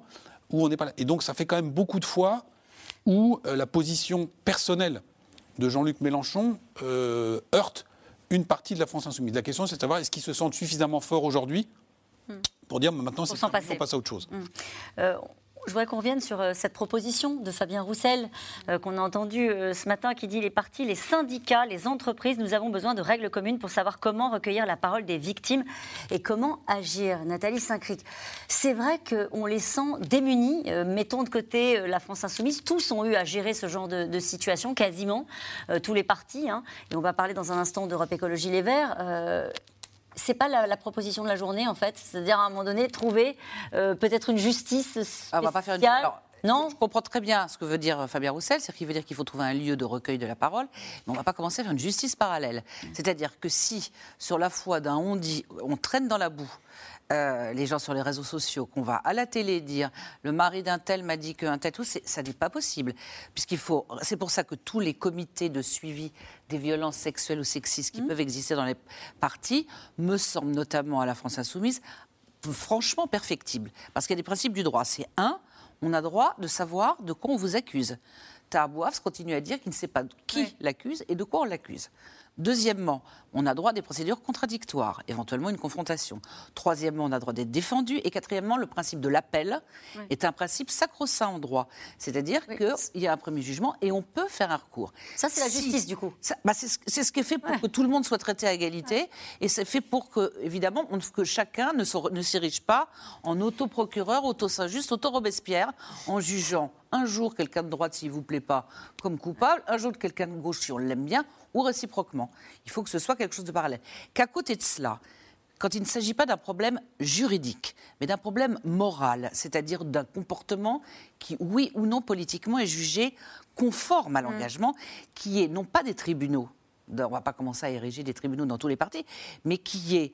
ou on n'est pas là. Et donc ça fait quand même beaucoup de fois où euh, la position personnelle de Jean-Luc Mélenchon euh, heurte une partie de la France insoumise. La question, c'est de savoir est-ce qu'ils se sentent suffisamment forts aujourd'hui pour dire maintenant, c'est on passe à autre chose? Mmh. Euh, je voudrais qu'on revienne sur cette proposition de Fabien Roussel euh, qu'on a entendu euh, ce matin qui dit les partis, les syndicats, les entreprises, nous avons besoin de règles communes pour savoir comment recueillir la parole des victimes et comment agir. Nathalie Saint-Cric, c'est vrai qu'on les sent démunis. Euh, mettons de côté euh, la France insoumise, tous ont eu à gérer ce genre de, situation, quasiment euh, tous les partis. Hein, et on va parler dans un instant d'Europe Écologie Les Verts euh, c'est pas la, la, proposition de la journée en fait, c'est-à-dire à un moment donné trouver euh, peut-être une justice spéciale. Ah, on va pas faire une... Alors, non Je comprends très bien ce que veut dire Fabien Roussel, c'est qu'il veut dire qu'il faut trouver un lieu de recueil de la parole, mais on ne va pas commencer à faire une justice parallèle. C'est-à-dire que si, sur la foi d'un on dit, on traîne dans la boue, euh, les gens sur les réseaux sociaux, qu'on va à la télé dire le mari d'un tel m'a dit qu'un tel tout, ça n'est pas possible. Puisqu'il faut. C'est pour ça que tous les comités de suivi des violences sexuelles ou sexistes qui mmh. peuvent exister dans les partis me semblent, notamment à la France Insoumise, franchement perfectibles. Parce qu'il y a des principes du droit. C'est un, on a droit de savoir de quoi on vous accuse. Tahabouaf continue à dire qu'il ne sait pas qui oui. l'accuse et de quoi on l'accuse. Deuxièmement, on a droit à des procédures contradictoires, éventuellement une confrontation. Troisièmement, on a droit d'être défendu. Et quatrièmement, le principe de l'appel oui. est un principe sacro-saint en droit. C'est-à-dire oui. qu'il y a un premier jugement et on peut faire un recours. Ça, c'est la justice, du coup. Bah, c'est ce qui est fait pour ouais. que tout le monde soit traité à égalité. Ouais. Et c'est fait pour que, évidemment, on, que chacun ne, ne s'érige pas en autoprocureur, auto-Saint-Just, auto-Robespierre, en jugeant un jour quelqu'un de droite, s'il ne vous plaît pas, comme coupable, un jour quelqu'un de gauche, si on l'aime bien, ou réciproquement. Il faut que ce soit quelque chose de parallèle. Qu'à côté de cela, quand il ne s'agit pas d'un problème juridique, mais d'un problème moral, c'est-à-dire d'un comportement qui, oui ou non, politiquement, est jugé conforme à mmh. l'engagement, mmh. qui est non pas des tribunaux, on ne va pas commencer à ériger des tribunaux dans tous les partis, mais qui est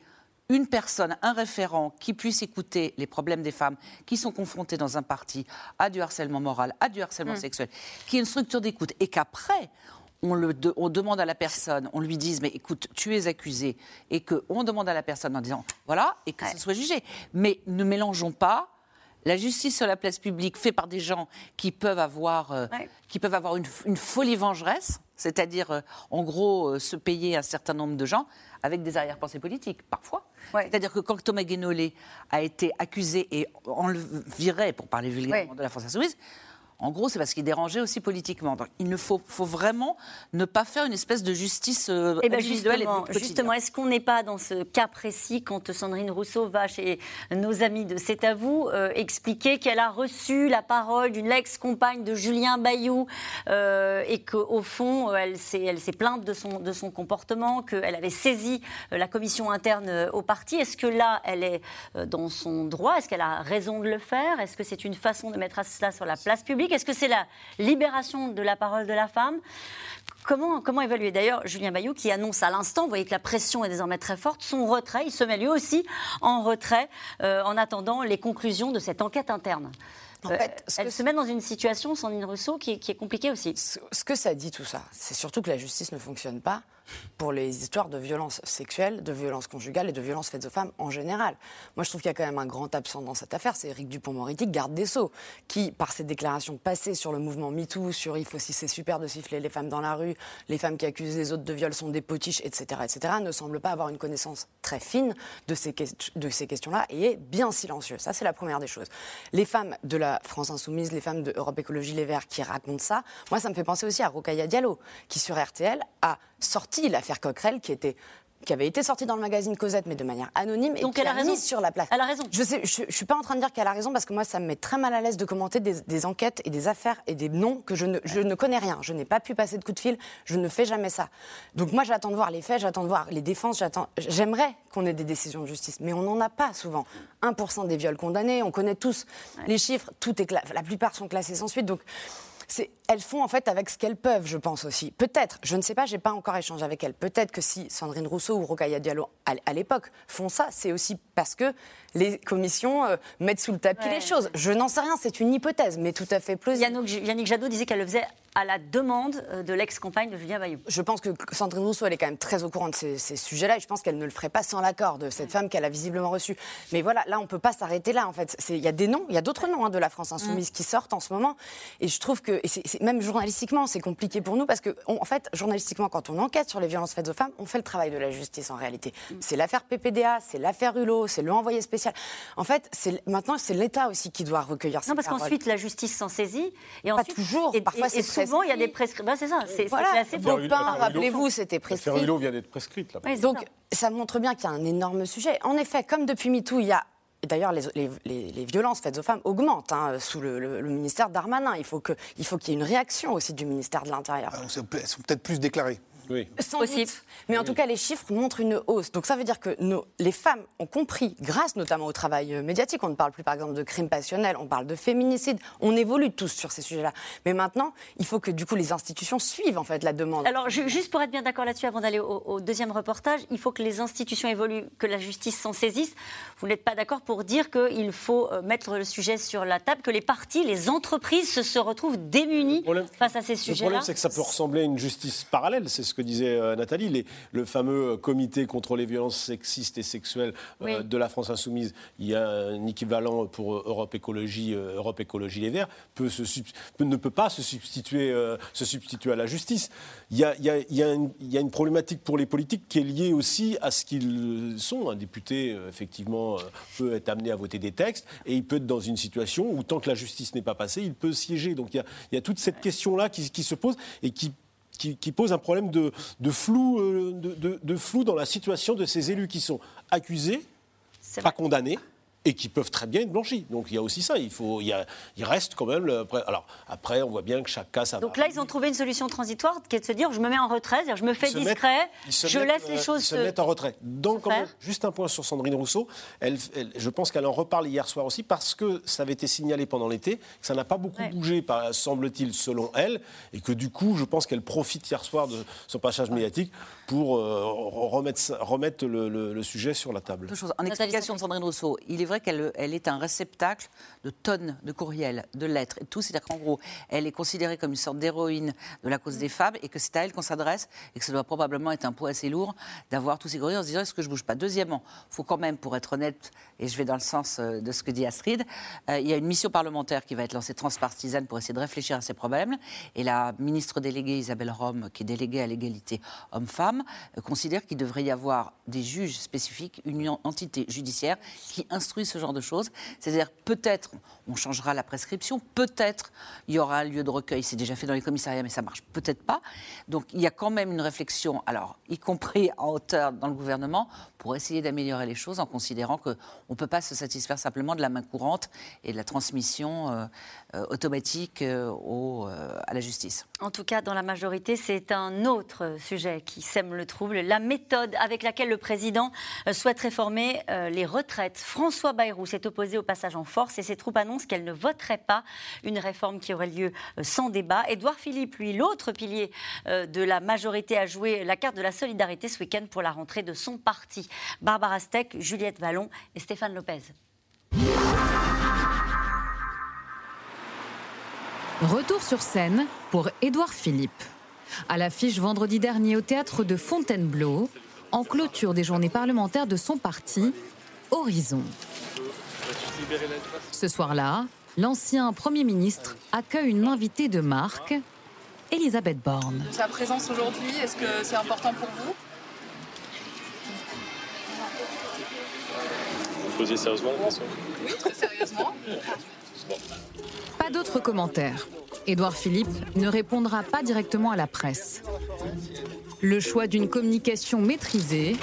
une personne, un référent qui puisse écouter les problèmes des femmes qui sont confrontées dans un parti à du harcèlement moral, à du harcèlement mmh. sexuel, qui est une structure d'écoute, et qu'après, on, le de, on, demande à la personne, on lui dise, mais écoute, tu es accusé, et qu'on demande à la personne en disant, voilà, et que ouais. ça soit jugé. Mais ne mélangeons pas la justice sur la place publique faite par des gens qui peuvent avoir, euh, ouais. qui peuvent avoir une, une folie vengeresse, c'est-à-dire, euh, en gros, euh, se payer un certain nombre de gens, avec des arrière-pensées politiques, parfois. Ouais. C'est-à-dire que quand Thomas Guénolé a été accusé et le virait, pour parler vulgairement, de la France Insoumise, en gros, c'est parce qu'il dérangeait aussi politiquement. Donc, il ne faut, faut, vraiment ne pas faire une espèce de justice euh, eh ben individuelle justement, et Justement, est-ce qu'on n'est pas dans ce cas précis quand Sandrine Rousseau va chez nos amis de C'est à vous euh, expliquer qu'elle a reçu la parole d'une ex-compagne de Julien Bayou euh, et qu'au fond, elle s'est plainte de son, de son comportement, qu'elle avait saisi la commission interne au parti. Est-ce que là, elle est dans son droit? Est-ce qu'elle a raison de le faire? Est-ce que c'est une façon de mettre cela sur la place publique? Est-ce que c'est la libération de la parole de la femme Comment, comment, évaluer? D'ailleurs, Julien Bayou qui annonce à l'instant, vous voyez que la pression est désormais très forte, son retrait, il se met lui aussi en retrait euh, en attendant les conclusions de cette enquête interne. En fait, euh, elle se met dans une situation, Sandrine Rousseau, qui, qui, est compliquée aussi. Ce, ce, que ça dit tout ça, c'est surtout que la justice ne fonctionne pas pour les histoires de violences sexuelles, de violences conjugales et de violences faites aux femmes en général. Moi, je trouve qu'il y a quand même un grand absent dans cette affaire, c'est Éric Dupont-Moretti, garde des Sceaux, qui, par ses déclarations passées sur le mouvement MeToo, sur il faut si c'est super de siffler les femmes dans la rue, les femmes qui accusent les autres de viol sont des potiches, etc., etc., ne semble pas avoir une connaissance très fine de ces, questions-là et est bien silencieux. Ça, c'est la première des choses. Les femmes de la France Insoumise, les femmes de Europe Écologie Les Verts qui racontent ça, moi, ça me fait penser aussi à Rokaya Diallo, qui sur RTL a sorti l'affaire Coquerel, qui était qui avait été sortie dans le magazine Cosette, mais de manière anonyme, et Donc elle a raison. mise sur la place. Elle a raison. Je je suis pas en train de dire qu'elle a raison parce que moi, ça me met très mal à l'aise de commenter des, des enquêtes et des affaires et des noms que je ne, je ne connais rien. Je n'ai pas pu passer de coup de fil. Je ne fais jamais ça. Donc moi, j'attends de voir les faits, j'attends de voir les défenses. J'attends. J'aimerais qu'on ait des décisions de justice, mais on n'en a pas souvent. 1% des viols condamnés, on connaît tous les chiffres. Tout est la plupart sont classés sans suite. Donc elles font en fait avec ce qu'elles peuvent, je pense aussi. Peut-être, je ne sais pas, j'ai pas encore échangé avec elles. Peut-être que si Sandrine Rousseau ou Rokhaya Diallo à, l'époque font ça, c'est aussi parce que les commissions euh, mettent sous le tapis Ouais. les choses. Je n'en sais rien, c'est une hypothèse, mais tout à fait plausible. Yannick, Yannick Jadot disait qu'elle le faisait à la demande euh, de l'ex-compagne de Julien Bayou. Je pense que Sandrine Rousseau, elle est quand même très au courant de ces, ces sujets-là et je pense qu'elle ne le ferait pas sans l'accord de cette femme qu'elle a visiblement reçue. Mais voilà, là, on ne peut pas s'arrêter là, en fait. Il y a des noms, il y a d'autres noms hein, de la France insoumise qui sortent en ce moment. Et je trouve que, et c'est- c'est- même journalistiquement, c'est compliqué pour nous parce que, on- en fait, journalistiquement, quand on enquête sur les violences faites aux femmes, on fait le travail de la justice en réalité. C'est l'affaire PPDA, c'est l'affaire Hulot, c'est le envoyé spécial. En fait, c'est- maintenant, c'est l'État aussi qui doit recueillir ces Non, parce paroles. qu'ensuite, la justice s'en saisit. Et Pas ensuite, toujours, et, parfois, et- c'est et souvent, il y a des prescriptions. c'est ça, c'est Voilà, rappelez-vous, c'était prescrit. L'affaire Hulot vient d'être prescrite, là. Oui, Donc, ça. ça montre bien qu'il y a un énorme sujet. En effet, comme depuis MeToo, il y a. D'ailleurs, les, violences faites aux femmes augmentent hein, sous le, le- ministère Darmanin. Il faut qu'il y ait une réaction aussi du ministère de l'Intérieur. Ah, Elles sont peut-être plus déclarées. Oui. Sans Possible. doute. Mais en tout cas, les chiffres montrent une hausse. Donc ça veut dire que nos- les femmes ont compris, grâce notamment au travail euh, médiatique, on ne parle plus par exemple de crimes passionnels, on parle de féminicide, on évolue tous sur ces sujets-là. Mais maintenant, il faut que du coup les institutions suivent en fait la demande. Alors, ju- juste pour être bien d'accord là-dessus, avant d'aller au, au deuxième reportage, il faut que les institutions évoluent, que la justice s'en saisisse. Vous n'êtes pas d'accord pour dire qu'il faut euh, mettre le sujet sur la table, que les partis, les entreprises se, se retrouvent démunies face à ces Le sujets-là problème, c'est que ça peut ressembler à une justice parallèle. C'est ce que disait euh, Nathalie. Les- le fameux comité contre les violences sexistes et sexuelles euh, de la France Insoumise, il y a un équivalent pour euh, Europe Écologie, Europe Écologie Les Verts, peut se ne peut pas se substituer, se substituer à la justice. Il y, a, il y a- il y a une, il y a une problématique pour les politiques qui est liée aussi à ce qu'ils sont. Un député, effectivement, peut être amené à voter des textes et il peut être dans une situation où, tant que la justice n'est pas passée, il peut siéger. Donc il y a, il y a toute cette question-là qui, qui se pose et qui qui, qui pose un problème de, de flou, euh, de, de- de flou dans la situation de ces élus qui sont accusés, pas condamnés, et qui peuvent très bien être blanchis. Donc il y a aussi ça. Il, faut, il, y a- il reste quand même. Le, alors après, on voit bien que chaque cas, ça Donc va. là, ils ont trouvé une solution transitoire qui est de se dire je me mets en retrait, c'est-à-dire je me fais se discret, mettent- se je mettent, laisse les euh, choses ils se mettent en retrait. Donc, quand faire. même, juste un point sur Sandrine Rousseau. Elle, elle- je pense qu'elle en reparle hier soir aussi parce que ça avait été signalé pendant l'été, que ça n'a pas beaucoup Ouais. bougé, semble-t-il, selon elle, et que du coup, je pense qu'elle profite hier soir de son passage médiatique pour euh, remettre, ça- remettre le, le- le sujet sur la table. Deux choses. En explication de Sandrine Rousseau, il est vrai qu'elle elle est un réceptacle de tonnes de courriels, de lettres et tout. C'est-à-dire qu'en gros, elle est considérée comme une sorte d'héroïne de la cause des femmes et que c'est à elle qu'on s'adresse et que ça doit probablement être un poids assez lourd d'avoir tous ces courriels en se disant est-ce que je bouge pas? Deuxièmement, il faut quand même, pour être honnête, et je vais dans le sens euh, de ce que dit Astrid, euh, il y a une mission parlementaire qui va être lancée transpartisane pour essayer de réfléchir à ces problèmes. Et la ministre déléguée Isabelle Rome, qui est déléguée à l'égalité homme-femme, euh, considère qu'il devrait y avoir des juges spécifiques, une en- entité judiciaire qui instruit ce genre de choses. C'est-à-dire peut-être on changera la prescription, peut-être il y aura un lieu de recueil, c'est déjà fait dans les commissariats, mais ça marche peut-être pas. Donc il y a quand même une réflexion, alors y compris en hauteur dans le gouvernement, pour essayer d'améliorer les choses en considérant qu'on ne peut pas se satisfaire simplement de la main courante et de la transmission euh, euh, automatique euh, au, à la justice. En tout cas, dans la majorité, c'est un autre sujet qui sème le trouble, la méthode avec laquelle le président souhaite réformer les retraites. François Bayrou s'est opposé au passage en force et ses troupes annoncent qu'elle ne voterait pas une réforme qui aurait lieu sans débat. Édouard Philippe, lui, l'autre pilier de la majorité, a joué la carte de la solidarité ce week-end pour la rentrée de son parti. Barbara Steck, Juliette Vallon et Stéphane Lopez. Retour sur scène pour Édouard Philippe. À l'affiche vendredi dernier au théâtre de Fontainebleau, en clôture des journées parlementaires de son parti, Horizon. Ce soir-là, l'ancien Premier ministre accueille une invitée de marque, Elisabeth Borne. Sa présence aujourd'hui, est-ce que c'est important pour vous? Vous posez sérieusement la question Oui, très sérieusement. Pas d'autres commentaires. Édouard Philippe ne répondra pas directement à la presse. Le choix d'une communication maîtrisée,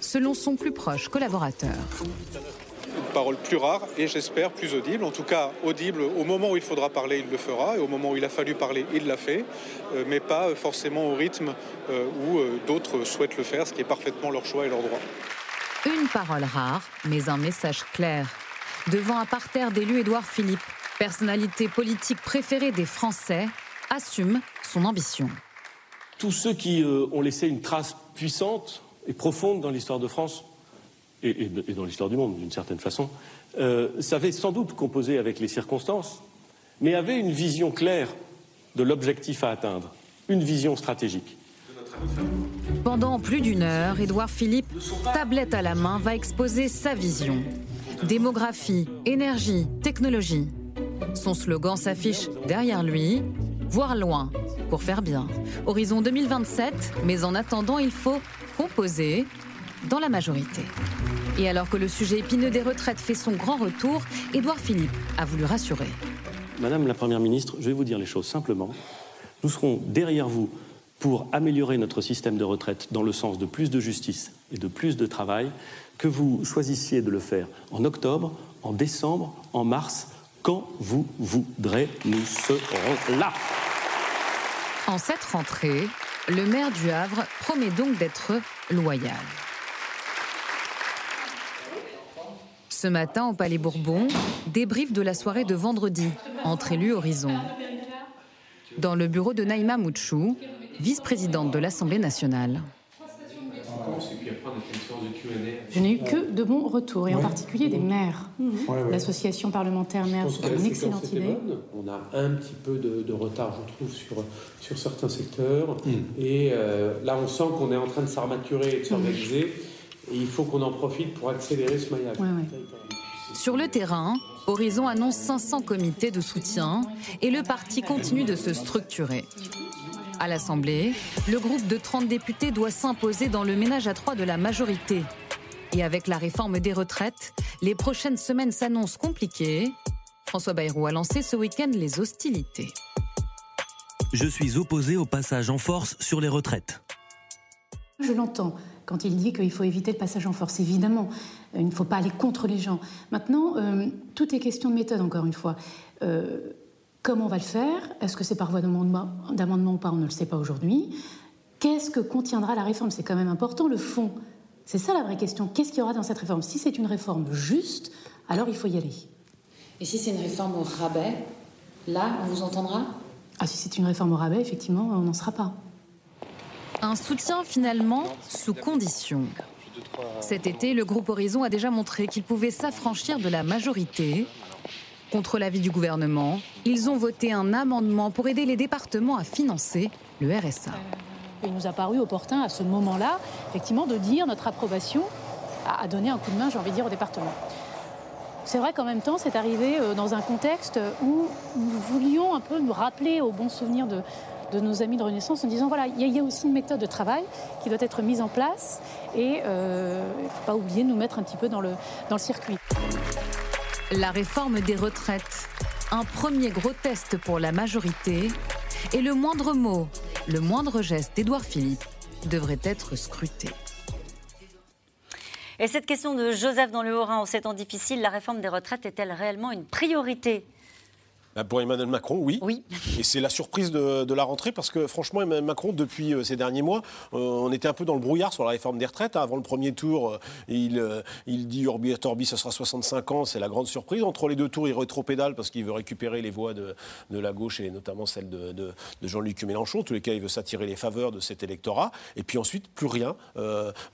selon son plus proche collaborateur. Une parole plus rare et j'espère plus audible. En tout cas, audible au moment où il faudra parler, il le fera, et au moment où il a fallu parler, il l'a fait, euh, mais pas forcément au rythme euh, où euh, d'autres souhaitent le faire, ce qui est parfaitement leur choix et leur droit. Une parole rare, mais un message clair. Devant un parterre d'élus, Édouard Philippe, personnalité politique préférée des Français, assume son ambition. Tous ceux qui euh, ont laissé une trace puissante et profonde dans l'histoire de France et dans l'histoire du monde, d'une certaine façon, euh, savaient sans doute composer avec les circonstances, mais avaient une vision claire de l'objectif à atteindre, une vision stratégique. Pendant plus d'une heure, Édouard Philippe, tablette à la main, va exposer sa vision. Démographie, énergie, technologie. Son slogan s'affiche derrière lui, voir loin pour faire bien. Horizon 2027, mais en attendant, il faut composer dans la majorité. Et alors que le sujet épineux des retraites fait son grand retour, Édouard Philippe a voulu rassurer. Madame la Première ministre, je vais vous dire les choses simplement. Nous serons derrière vous pour améliorer notre système de retraite dans le sens de plus de justice et de plus de travail, que vous choisissiez de le faire en octobre, en décembre, en mars, quand vous voudrez, nous serons là. En cette rentrée, le maire du Havre promet donc d'être loyal. Ce matin, au Palais Bourbon, débrief de la soirée de vendredi, entre élus Horizon. Dans le bureau de Naïma Mouchou, vice-présidente de l'Assemblée nationale. Je n'ai eu que de bons retours, et en particulier des maires. Ouais, ouais. L'association parlementaire maire, c'est une excellente idée. bonne. On a un petit peu de, de retard, je trouve, sur, sur certains secteurs. Mm. Et euh, là, on sent qu'on est en train de s'armaturer et de s'organiser. Et il faut qu'on en profite pour accélérer ce maillage. Ouais, ouais. Sur le terrain, Horizon annonce 500 comités de soutien et le parti continue de se structurer. À l'Assemblée, le groupe de 30 députés doit s'imposer dans le ménage à trois de la majorité. Et avec la réforme des retraites, les prochaines semaines s'annoncent compliquées. François Bayrou a lancé ce week-end les hostilités. Je suis opposé au passage en force sur les retraites. Je l'entends quand il dit qu'il faut éviter le passage en force. Évidemment, il ne faut pas aller contre les gens. Maintenant, euh, tout est question de méthode, encore une fois. Euh, comment on va le faire? Est-ce que c'est par voie d'amendement ou pas? On ne le sait pas aujourd'hui. Qu'est-ce que contiendra la réforme? C'est quand même important, le fond. C'est ça la vraie question. Qu'est-ce qu'il y aura dans cette réforme? Si c'est une réforme juste, alors il faut y aller. Et si c'est une réforme au rabais, là, on vous entendra? Ah, si c'est une réforme au rabais, effectivement, on n'en sera pas. Un soutien finalement sous condition. Cet été, le groupe Horizon a déjà montré qu'il pouvait s'affranchir de la majorité. Contre l'avis du gouvernement, ils ont voté un amendement pour aider les départements à financer le RSA. Il nous a paru opportun à ce moment-là, effectivement, de dire notre approbation à, donner un coup de main, j'ai envie de dire, au département. C'est vrai qu'en même temps, c'est arrivé euh, dans un contexte où nous voulions un peu nous rappeler au bon souvenir de, nos amis de Renaissance en disant voilà, il y, a- aussi une méthode de travail qui doit être mise en place et euh, ne faut pas oublier de nous mettre un petit peu dans le circuit. La réforme des retraites, un premier gros test pour la majorité, et le moindre mot, le moindre geste d'Édouard Philippe devrait être scruté. Et cette question de Joseph dans le Haut-Rhin, en ces temps difficiles, la réforme des retraites est-elle réellement une priorité? Bah, Pour Emmanuel Macron, oui. Oui. Et c'est la surprise de, de la rentrée parce que franchement, Emmanuel Macron, depuis euh, ces derniers mois, euh, on était un peu dans le brouillard sur la réforme des retraites. hein. Avant le premier tour, euh, il, euh, il dit Urbi et Orbi, ça sera 65 ans, c'est la grande surprise. Entre les deux tours, il rétropédale parce qu'il veut récupérer les voix de, de la gauche et notamment celle de, Jean-Luc Mélenchon. En tous les cas, il veut s'attirer les faveurs de cet électorat. Et puis ensuite, plus rien.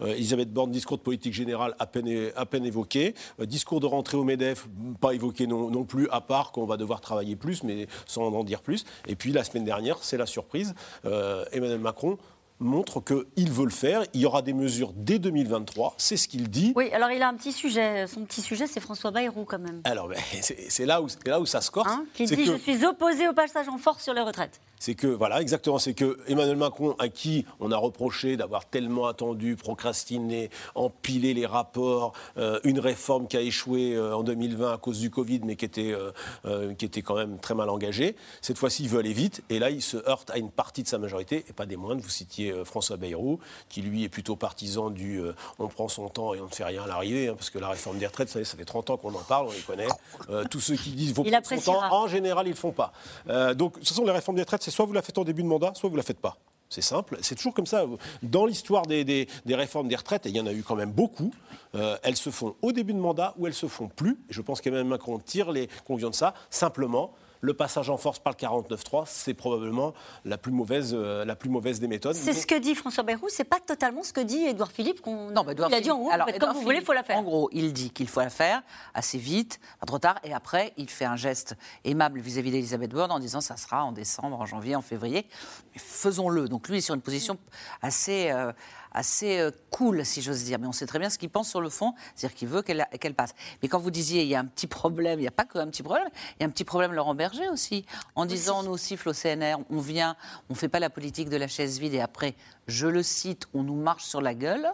Elisabeth Borne, discours de politique générale à peine, à évoqué. Discours de rentrée au MEDEF, pas évoqué non, non plus, à part qu'on va devoir travailler plus, mais sans en dire plus. Et puis la semaine dernière, c'est la surprise, euh, Emmanuel Macron montre qu'il veut le faire. Il y aura des mesures dès 2023, c'est ce qu'il dit. Oui, alors il a un petit sujet. Son petit sujet, c'est François Bayrou quand même. Alors, ben, c'est là, où- là où ça se corse. Hein, qui dit que- Je suis opposé au passage en force sur les retraites. C'est que, voilà, exactement, c'est que Emmanuel Macron, à qui on a reproché d'avoir tellement attendu, procrastiné, empilé les rapports, euh, une réforme qui a échoué euh, en 2020 à cause du Covid, mais qui était, euh, qui était quand même très mal engagée, cette fois-ci, il veut aller vite, et là, il se heurte à une partie de sa majorité, et pas des moindres. Vous citiez François Bayrou, qui lui est plutôt partisan du on prend son temps et on ne fait rien à l'arrivée, hein, parce que la réforme des retraites, vous savez, ça fait 30 ans qu'on en parle, on les connaît. Tous ceux qui disent Il prendre son temps, en général, ils ne le font pas. Donc, toute façon, les réformes des retraites, c'est soit vous la faites en début de mandat, soit vous la faites pas. C'est simple, c'est toujours comme ça. Dans l'histoire des, réformes des retraites, et il y en a eu quand même beaucoup, euh, elles se font au début de mandat ou elles se font plus. Je pense qu'Emmanuel Macron tire les conclusions de ça. Simplement, le passage en force par le 49.3, c'est probablement la plus mauvaise, euh, la plus mauvaise des méthodes. C'est ce que dit François Bayrou, c'est pas totalement ce que dit Édouard Philippe. qu'on Non, mais Édouard il a dit en gros, alors, comme vous voulez, il faut la faire. En gros, il dit qu'il faut la faire assez vite, pas trop tard, et après, il fait un geste aimable vis-à-vis d'Elisabeth Borne en disant ça sera en décembre, en janvier, en février. Mais faisons-le. Donc lui est sur une position assez, euh, assez euh, cool, si j'ose dire. Mais on sait très bien ce qu'il pense sur le fond, c'est-à-dire qu'il veut qu'elle passe. Mais quand vous disiez il y a un petit problème, il n'y a pas qu'un petit problème, il y a un petit problème Laurent Berger aussi, en disant on nous siffle au CNR, on vient, on ne fait pas la politique de la chaise vide, et après, je le cite, on nous marche sur la gueule.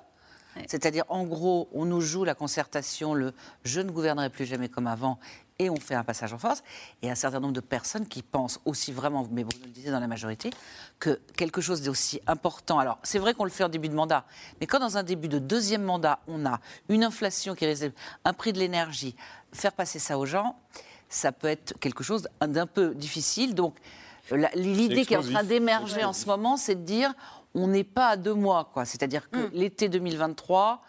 C'est-à-dire, en gros, on nous joue la concertation, le je ne gouvernerai plus jamais comme avant, et on fait un passage en force. Et un certain nombre de personnes qui pensent aussi vraiment, mais Bruno le disait dans la majorité, que quelque chose d'aussi important. Alors, c'est vrai qu'on le fait en début de mandat, mais quand dans un début de deuxième mandat, on a une inflation qui risque, un prix de l'énergie, faire passer ça aux gens, ça peut être quelque chose d'un peu difficile. Donc, l'idée qui est en train d'émerger en ce moment, c'est de dire on n'est pas à deux mois, quoi. C'est-à-dire que l'été 2023,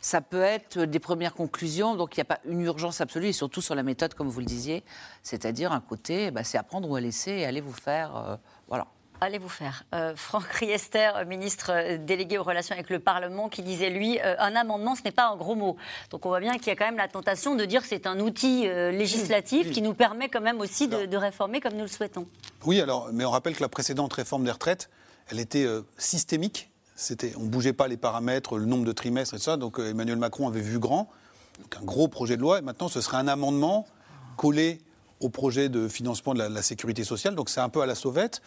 ça peut être des premières conclusions, donc il n'y a pas une urgence absolue, et surtout sur la méthode, comme vous le disiez, c'est-à-dire un côté, bah, c'est à prendre ou à laisser, et allez vous faire, euh, voilà. Allez vous faire. Euh, Franck Riester, euh, ministre délégué aux relations avec le Parlement, qui disait, lui, euh, un amendement, ce n'est pas un gros mot. Donc on voit bien qu'il y a quand même la tentation de dire que c'est un outil euh, législatif qui nous permet quand même aussi de, de réformer comme nous le souhaitons. Oui, alors, mais on rappelle que la précédente réforme des retraites, elle était euh, systémique. C'était, on ne bougeait pas les paramètres, le nombre de trimestres et tout ça. Donc euh, Emmanuel Macron avait vu grand, donc un gros projet de loi. Et maintenant, ce serait un amendement collé au projet de financement de la, la sécurité sociale. Donc c'est un peu à la sauvette.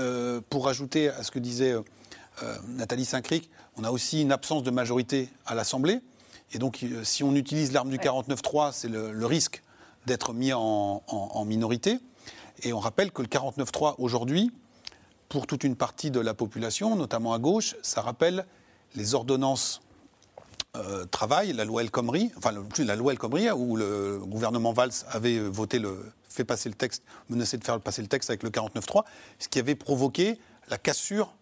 Euh, pour ajouter à ce que disait euh, Nathalie Saint-Cric, on a aussi une absence de majorité à l'Assemblée. Et donc, si on utilise l'arme du 49.3, c'est le, le risque d'être mis en, en- en minorité. Et on rappelle que le 49.3, aujourd'hui, pour toute une partie de la population, notamment à gauche, ça rappelle les ordonnances euh, travail, la loi El Khomri, enfin plus la loi El Khomri, où le gouvernement Valls avait voté le, fait passer le texte, menacé de faire passer le texte avec le 49.3, ce qui avait provoqué la cassure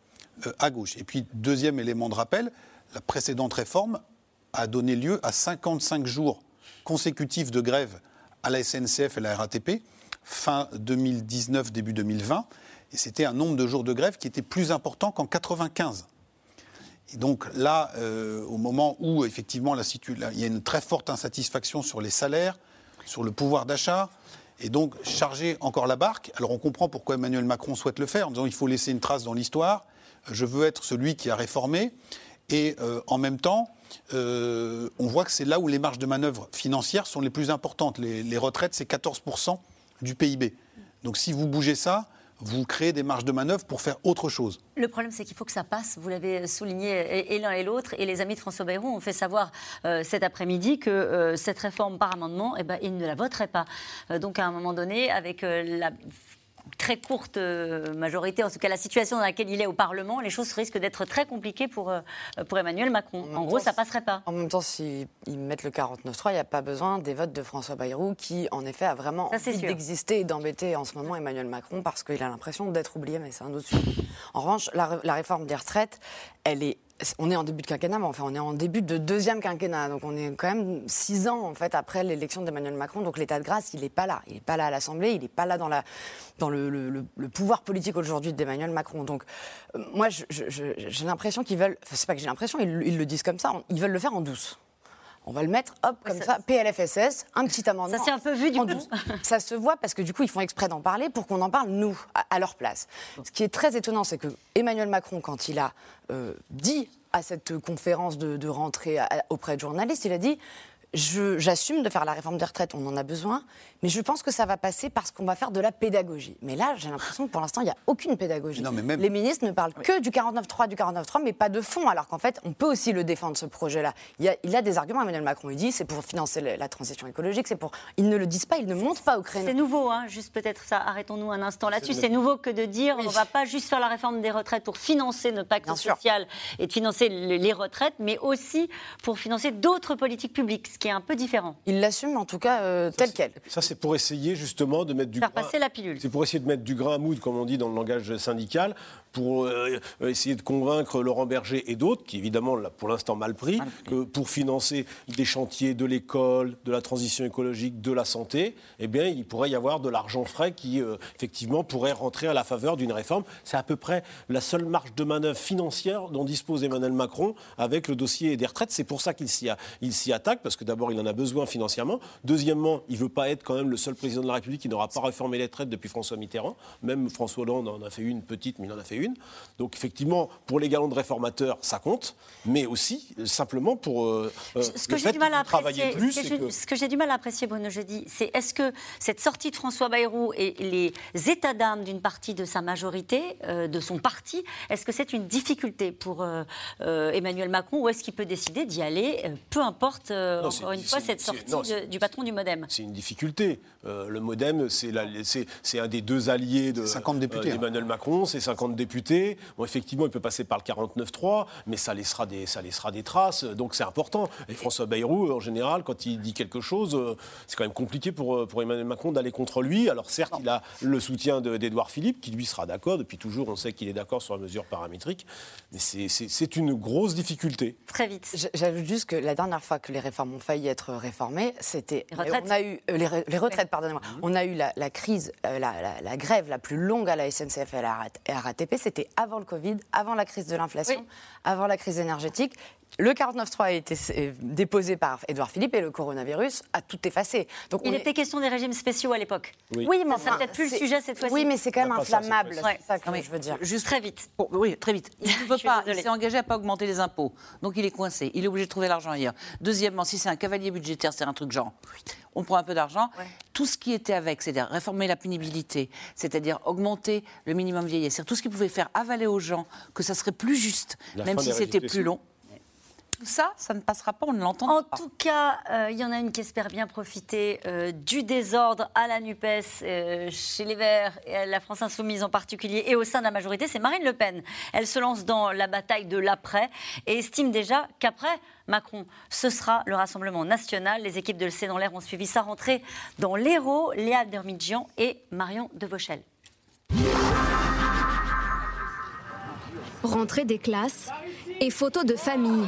euh, à gauche. Et puis deuxième élément de rappel, la précédente réforme a donné lieu à 55 jours consécutifs de grève à la SNCF et la RATP, fin 2019, début 2020. Et c'était un nombre de jours de grève qui était plus important qu'en 95. Et donc là, euh, au moment où effectivement il y a une très forte insatisfaction sur les salaires, sur le pouvoir d'achat, et donc charger encore la barque. Alors on comprend pourquoi Emmanuel Macron souhaite le faire, en disant il faut laisser une trace dans l'histoire. Je veux être celui qui a réformé. Et euh, en même temps, euh, on voit que c'est là où les marges de manœuvre financières sont les plus importantes. Les retraites, c'est 14% du PIB. Donc si vous bougez ça, vous créez des marges de manœuvre pour faire autre chose. Le problème, c'est qu'il faut que ça passe. Vous l'avez souligné et, l'un et l'autre. Et les amis de François Bayrou ont fait savoir euh, cet après-midi que euh, cette réforme par amendement, eh ben, ils ne la voteraient pas. Euh, donc, à un moment donné, avec la très courte euh, majorité, en tout cas la situation dans laquelle il est au Parlement, les choses risquent d'être très compliquées pour, euh, pour Emmanuel Macron. En, gros, temps, ça passerait pas. En même temps, s'ils mettent le 49-3, il n'y a pas besoin des votes de François Bayrou, qui, en effet, a vraiment Ça, envie d'exister et d'embêter en ce moment Emmanuel Macron parce qu'il a l'impression d'être oublié, mais c'est un autre sujet. En revanche, la, la réforme des retraites, elle est. On est en début de quinquennat, mais enfin, on est en début de deuxième quinquennat. Donc, on est quand même six ans, en fait, après l'élection d'Emmanuel Macron. Donc, l'état de grâce, il n'est pas là. Il n'est pas là à l'Assemblée, il n'est pas là dans, la, dans le, pouvoir politique aujourd'hui d'Emmanuel Macron. Donc, euh, moi, j'ai l'impression qu'ils veulent. Enfin, c'est pas que j'ai l'impression, ils, ils le disent comme ça, ils veulent le faire en douce. On va le mettre, hop, comme ça, PLFSS, un petit amendement. Ça s'est un peu vu du coup. Ça se voit parce que du coup, ils font exprès d'en parler pour qu'on en parle, nous, à, à leur place. Ce qui est très étonnant, c'est que Emmanuel Macron, quand il a euh, dit à cette conférence de, de rentrée auprès de journalistes, il a dit J'assume de faire la réforme des retraites, on en a besoin, mais je pense que ça va passer parce qu'on va faire de la pédagogie. Mais là, j'ai l'impression que pour l'instant, il n'y a aucune pédagogie. Non, mais même- Les ministres ne parlent que du 49.3, du 49.3, mais pas de fond, alors qu'en fait, on peut aussi le défendre, ce projet-là. Il, y a, il a des arguments, Emmanuel Macron, il dit c'est pour financer la, transition écologique, c'est pour. Ils ne le disent pas, ils ne montent pas au créneau. C'est nouveau, hein, juste peut-être ça, arrêtons-nous un instant là-dessus. C'est nouveau que de dire on ne va pas juste faire la réforme des retraites pour financer notre pacte social et de financer le- les retraites, mais aussi pour financer d'autres politiques publiques, ce qui est un peu différent. Il l'assume en tout cas euh, tel quel. Ça, c'est pour essayer justement de mettre du Faire grain- passer la pilule. C'est pour essayer de mettre du grain à moudre, comme on dit dans le langage syndical, pour euh, euh, essayer de convaincre Laurent Berger et d'autres, qui évidemment l'a pour l'instant mal pris, que pour financer des chantiers de l'école, de la transition écologique, de la santé, eh bien, il pourrait y avoir de l'argent frais qui, euh, effectivement, pourrait rentrer à la faveur d'une réforme. C'est à peu près la seule marge de manœuvre financière dont dispose Emmanuel Macron avec le dossier des retraites. C'est pour ça qu'il s'y a- il s'y attaque, parce que d'abord, il en a besoin financièrement. Deuxièmement, il ne veut pas être quand même le seul président de la République qui n'aura pas réformé les retraites depuis François Mitterrand. Même François Hollande en a fait une petite, mais il en a fait une. Donc effectivement, pour les galons de réformateurs, ça compte, mais aussi euh, simplement pour euh, euh, Ce que le j'ai fait du mal à apprécier, plus. ce que j'ai- que- ce que j'ai du mal à apprécier, Bruno Jeudi, c'est est-ce que cette sortie de François Bayrou et les états d'âme d'une partie de sa majorité, euh, de son parti, est-ce que c'est une difficulté pour euh, euh, Emmanuel Macron ou est-ce qu'il peut décider d'y aller, euh, peu importe, euh, Non, encore une fois, cette sortie non, de- c'est- du patron du Modem? C'est une difficulté. Euh, le MoDem, c'est la- c'est- c'est un des deux alliés de 50 députés, euh, d'Emmanuel Macron, c'est 50 députés. Bon, effectivement, il peut passer par le 49-3, mais ça laissera des, ça laissera des traces, donc c'est important. Et François Bayrou, en général, quand il dit quelque chose, euh, c'est quand même compliqué pour, euh, pour Emmanuel Macron d'aller contre lui. Alors certes, il a le soutien de- d'Édouard Philippe, qui lui sera d'accord. Depuis toujours, on sait qu'il est d'accord sur la mesure paramétrique. Mais c'est- une grosse difficulté. Très vite. J'ajoute juste que la dernière fois que les réformes ont failli être réformées, c'était. Les retraites. On a eu euh, les, re- les retraites, pardonnez-moi. On a eu la, la crise, euh, la, la- la grève la plus longue à la SNCF et à la RATP. C'était avant le Covid, avant la crise de l'inflation, avant la crise énergétique. Le 49.3 a été euh, déposé par Édouard Philippe et le coronavirus a tout effacé. Donc Il on est- était question des régimes spéciaux à l'époque. Oui, mais ça sera enfin, peut-être plus le c'est- sujet cette fois-ci. Oui, mais c'est quand même inflammable. C'est ça que je veux dire. Juste très vite. Bon, oui, très vite. Il ne veut pas. Il désolée. s'est engagé à pas augmenter les impôts. Donc il est coincé. Il est obligé de trouver l'argent ailleurs. Deuxièmement, si c'est un cavalier budgétaire, c'est un truc genre. On prend un peu d'argent. Tout ce qui était avec, c'est-à-dire réformer la pénibilité, c'est-à-dire augmenter le minimum vieillesse, c'est-à-dire tout ce qui pouvait faire avaler aux gens que ça serait plus juste, La même si c'était plus long. Tout ça, ça ne passera pas, on ne l'entend En pas. tout cas, euh, il y en a une qui espère bien profiter euh, du désordre à la NUPES, euh, chez les Verts et à la France Insoumise en particulier, et au sein de la majorité, c'est Marine Le Pen. Elle se lance dans la bataille de l'après et estime déjà qu'après Macron, ce sera le Rassemblement national. Les équipes de Le dans l'air ont suivi sa rentrée dans l'Hérault, Léa Dermidjian et Marion Devauchel. Rentrée des classes et photos de famille.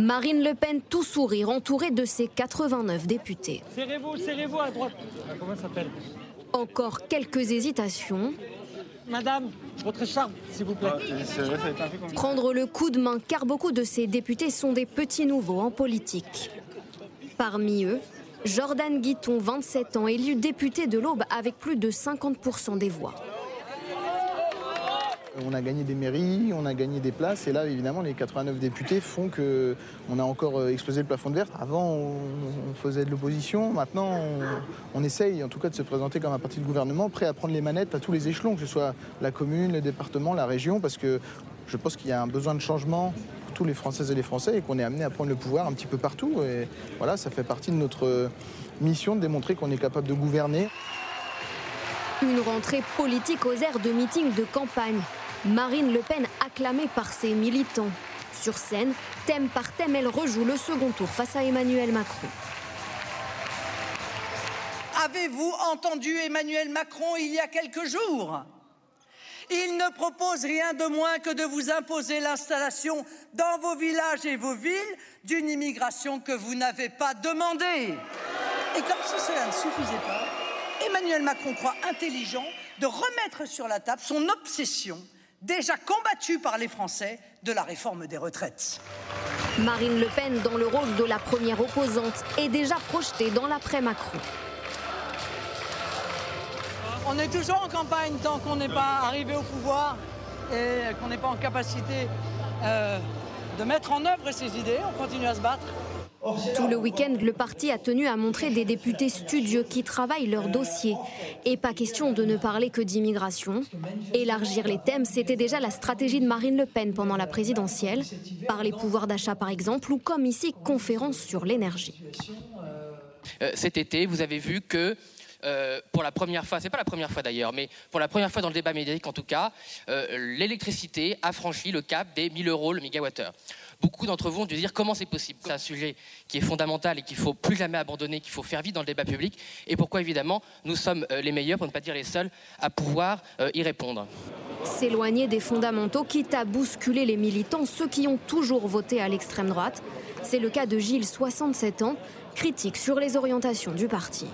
Marine Le Pen tout sourire entourée de ses 89 députés. Serrez-vous, serrez-vous à droite. Comment ça s'appelle? Encore quelques hésitations. Madame, votre écharpe, s'il vous plaît. Prendre le coup de main car beaucoup de ces députés sont des petits nouveaux en politique. Parmi eux, Jordan Guiton, 27 ans, élu député de l'Aube avec plus de 50% des voix. On a gagné des mairies, on a gagné des places, et là, évidemment, les 89 députés font que on a encore euh, explosé le plafond de verre. Avant, on, faisait de l'opposition, maintenant, on, essaye, en tout cas, de se présenter comme un parti de gouvernement, prêt à prendre les manettes à tous les échelons, que ce soit la commune, le département, la région, parce que je pense qu'il y a un besoin de changement pour tous les Françaises et les Français, et qu'on est amené à prendre le pouvoir un petit peu partout. Et voilà, ça fait partie de notre mission de démontrer qu'on est capable de gouverner. Une rentrée politique aux airs de meeting de campagne. Marine Le Pen acclamée par ses militants. Sur scène, thème par thème, elle rejoue le second tour face à Emmanuel Macron. Avez-vous entendu Emmanuel Macron il y a quelques jours? Il ne propose rien de moins que de vous imposer l'installation dans vos villages et vos villes d'une immigration que vous n'avez pas demandée. Et comme si cela ne suffisait pas, Emmanuel Macron croit intelligent de remettre sur la table son obsession, déjà combattue par les Français, de la réforme des retraites. Marine Le Pen, dans le rôle de la première opposante, est déjà projetée dans l'après-Macron. On est toujours en campagne tant qu'on n'est pas arrivé au pouvoir et qu'on n'est pas en capacité euh, de mettre en œuvre ses idées. On continue à se battre. Tout le week-end, le parti a tenu à montrer des députés studieux qui travaillent leur dossier. Et pas question de ne parler que d'immigration. Élargir les thèmes, c'était déjà la stratégie de Marine Le Pen pendant la présidentielle. Parler pouvoir d'achat par exemple, ou comme ici, conférence sur l'énergie. Euh, cet été, vous avez vu que euh, pour la première fois, c'est pas la première fois d'ailleurs, mais pour la première fois dans le débat médiatique en tout cas, euh, l'électricité a franchi le cap des 1000 euros le mégawattheure. Beaucoup d'entre vous ont dû dire comment c'est possible? C'est un sujet qui est fondamental et qu'il faut plus jamais abandonner, qu'il faut faire vite dans le débat public. Et pourquoi évidemment nous sommes euh, les meilleurs, pour ne pas dire les seuls, à pouvoir euh, y répondre? S'éloigner des fondamentaux, quitte à bousculer les militants, ceux qui ont toujours voté à l'extrême droite. C'est le cas de Gilles, 67 ans, critique sur les orientations du parti.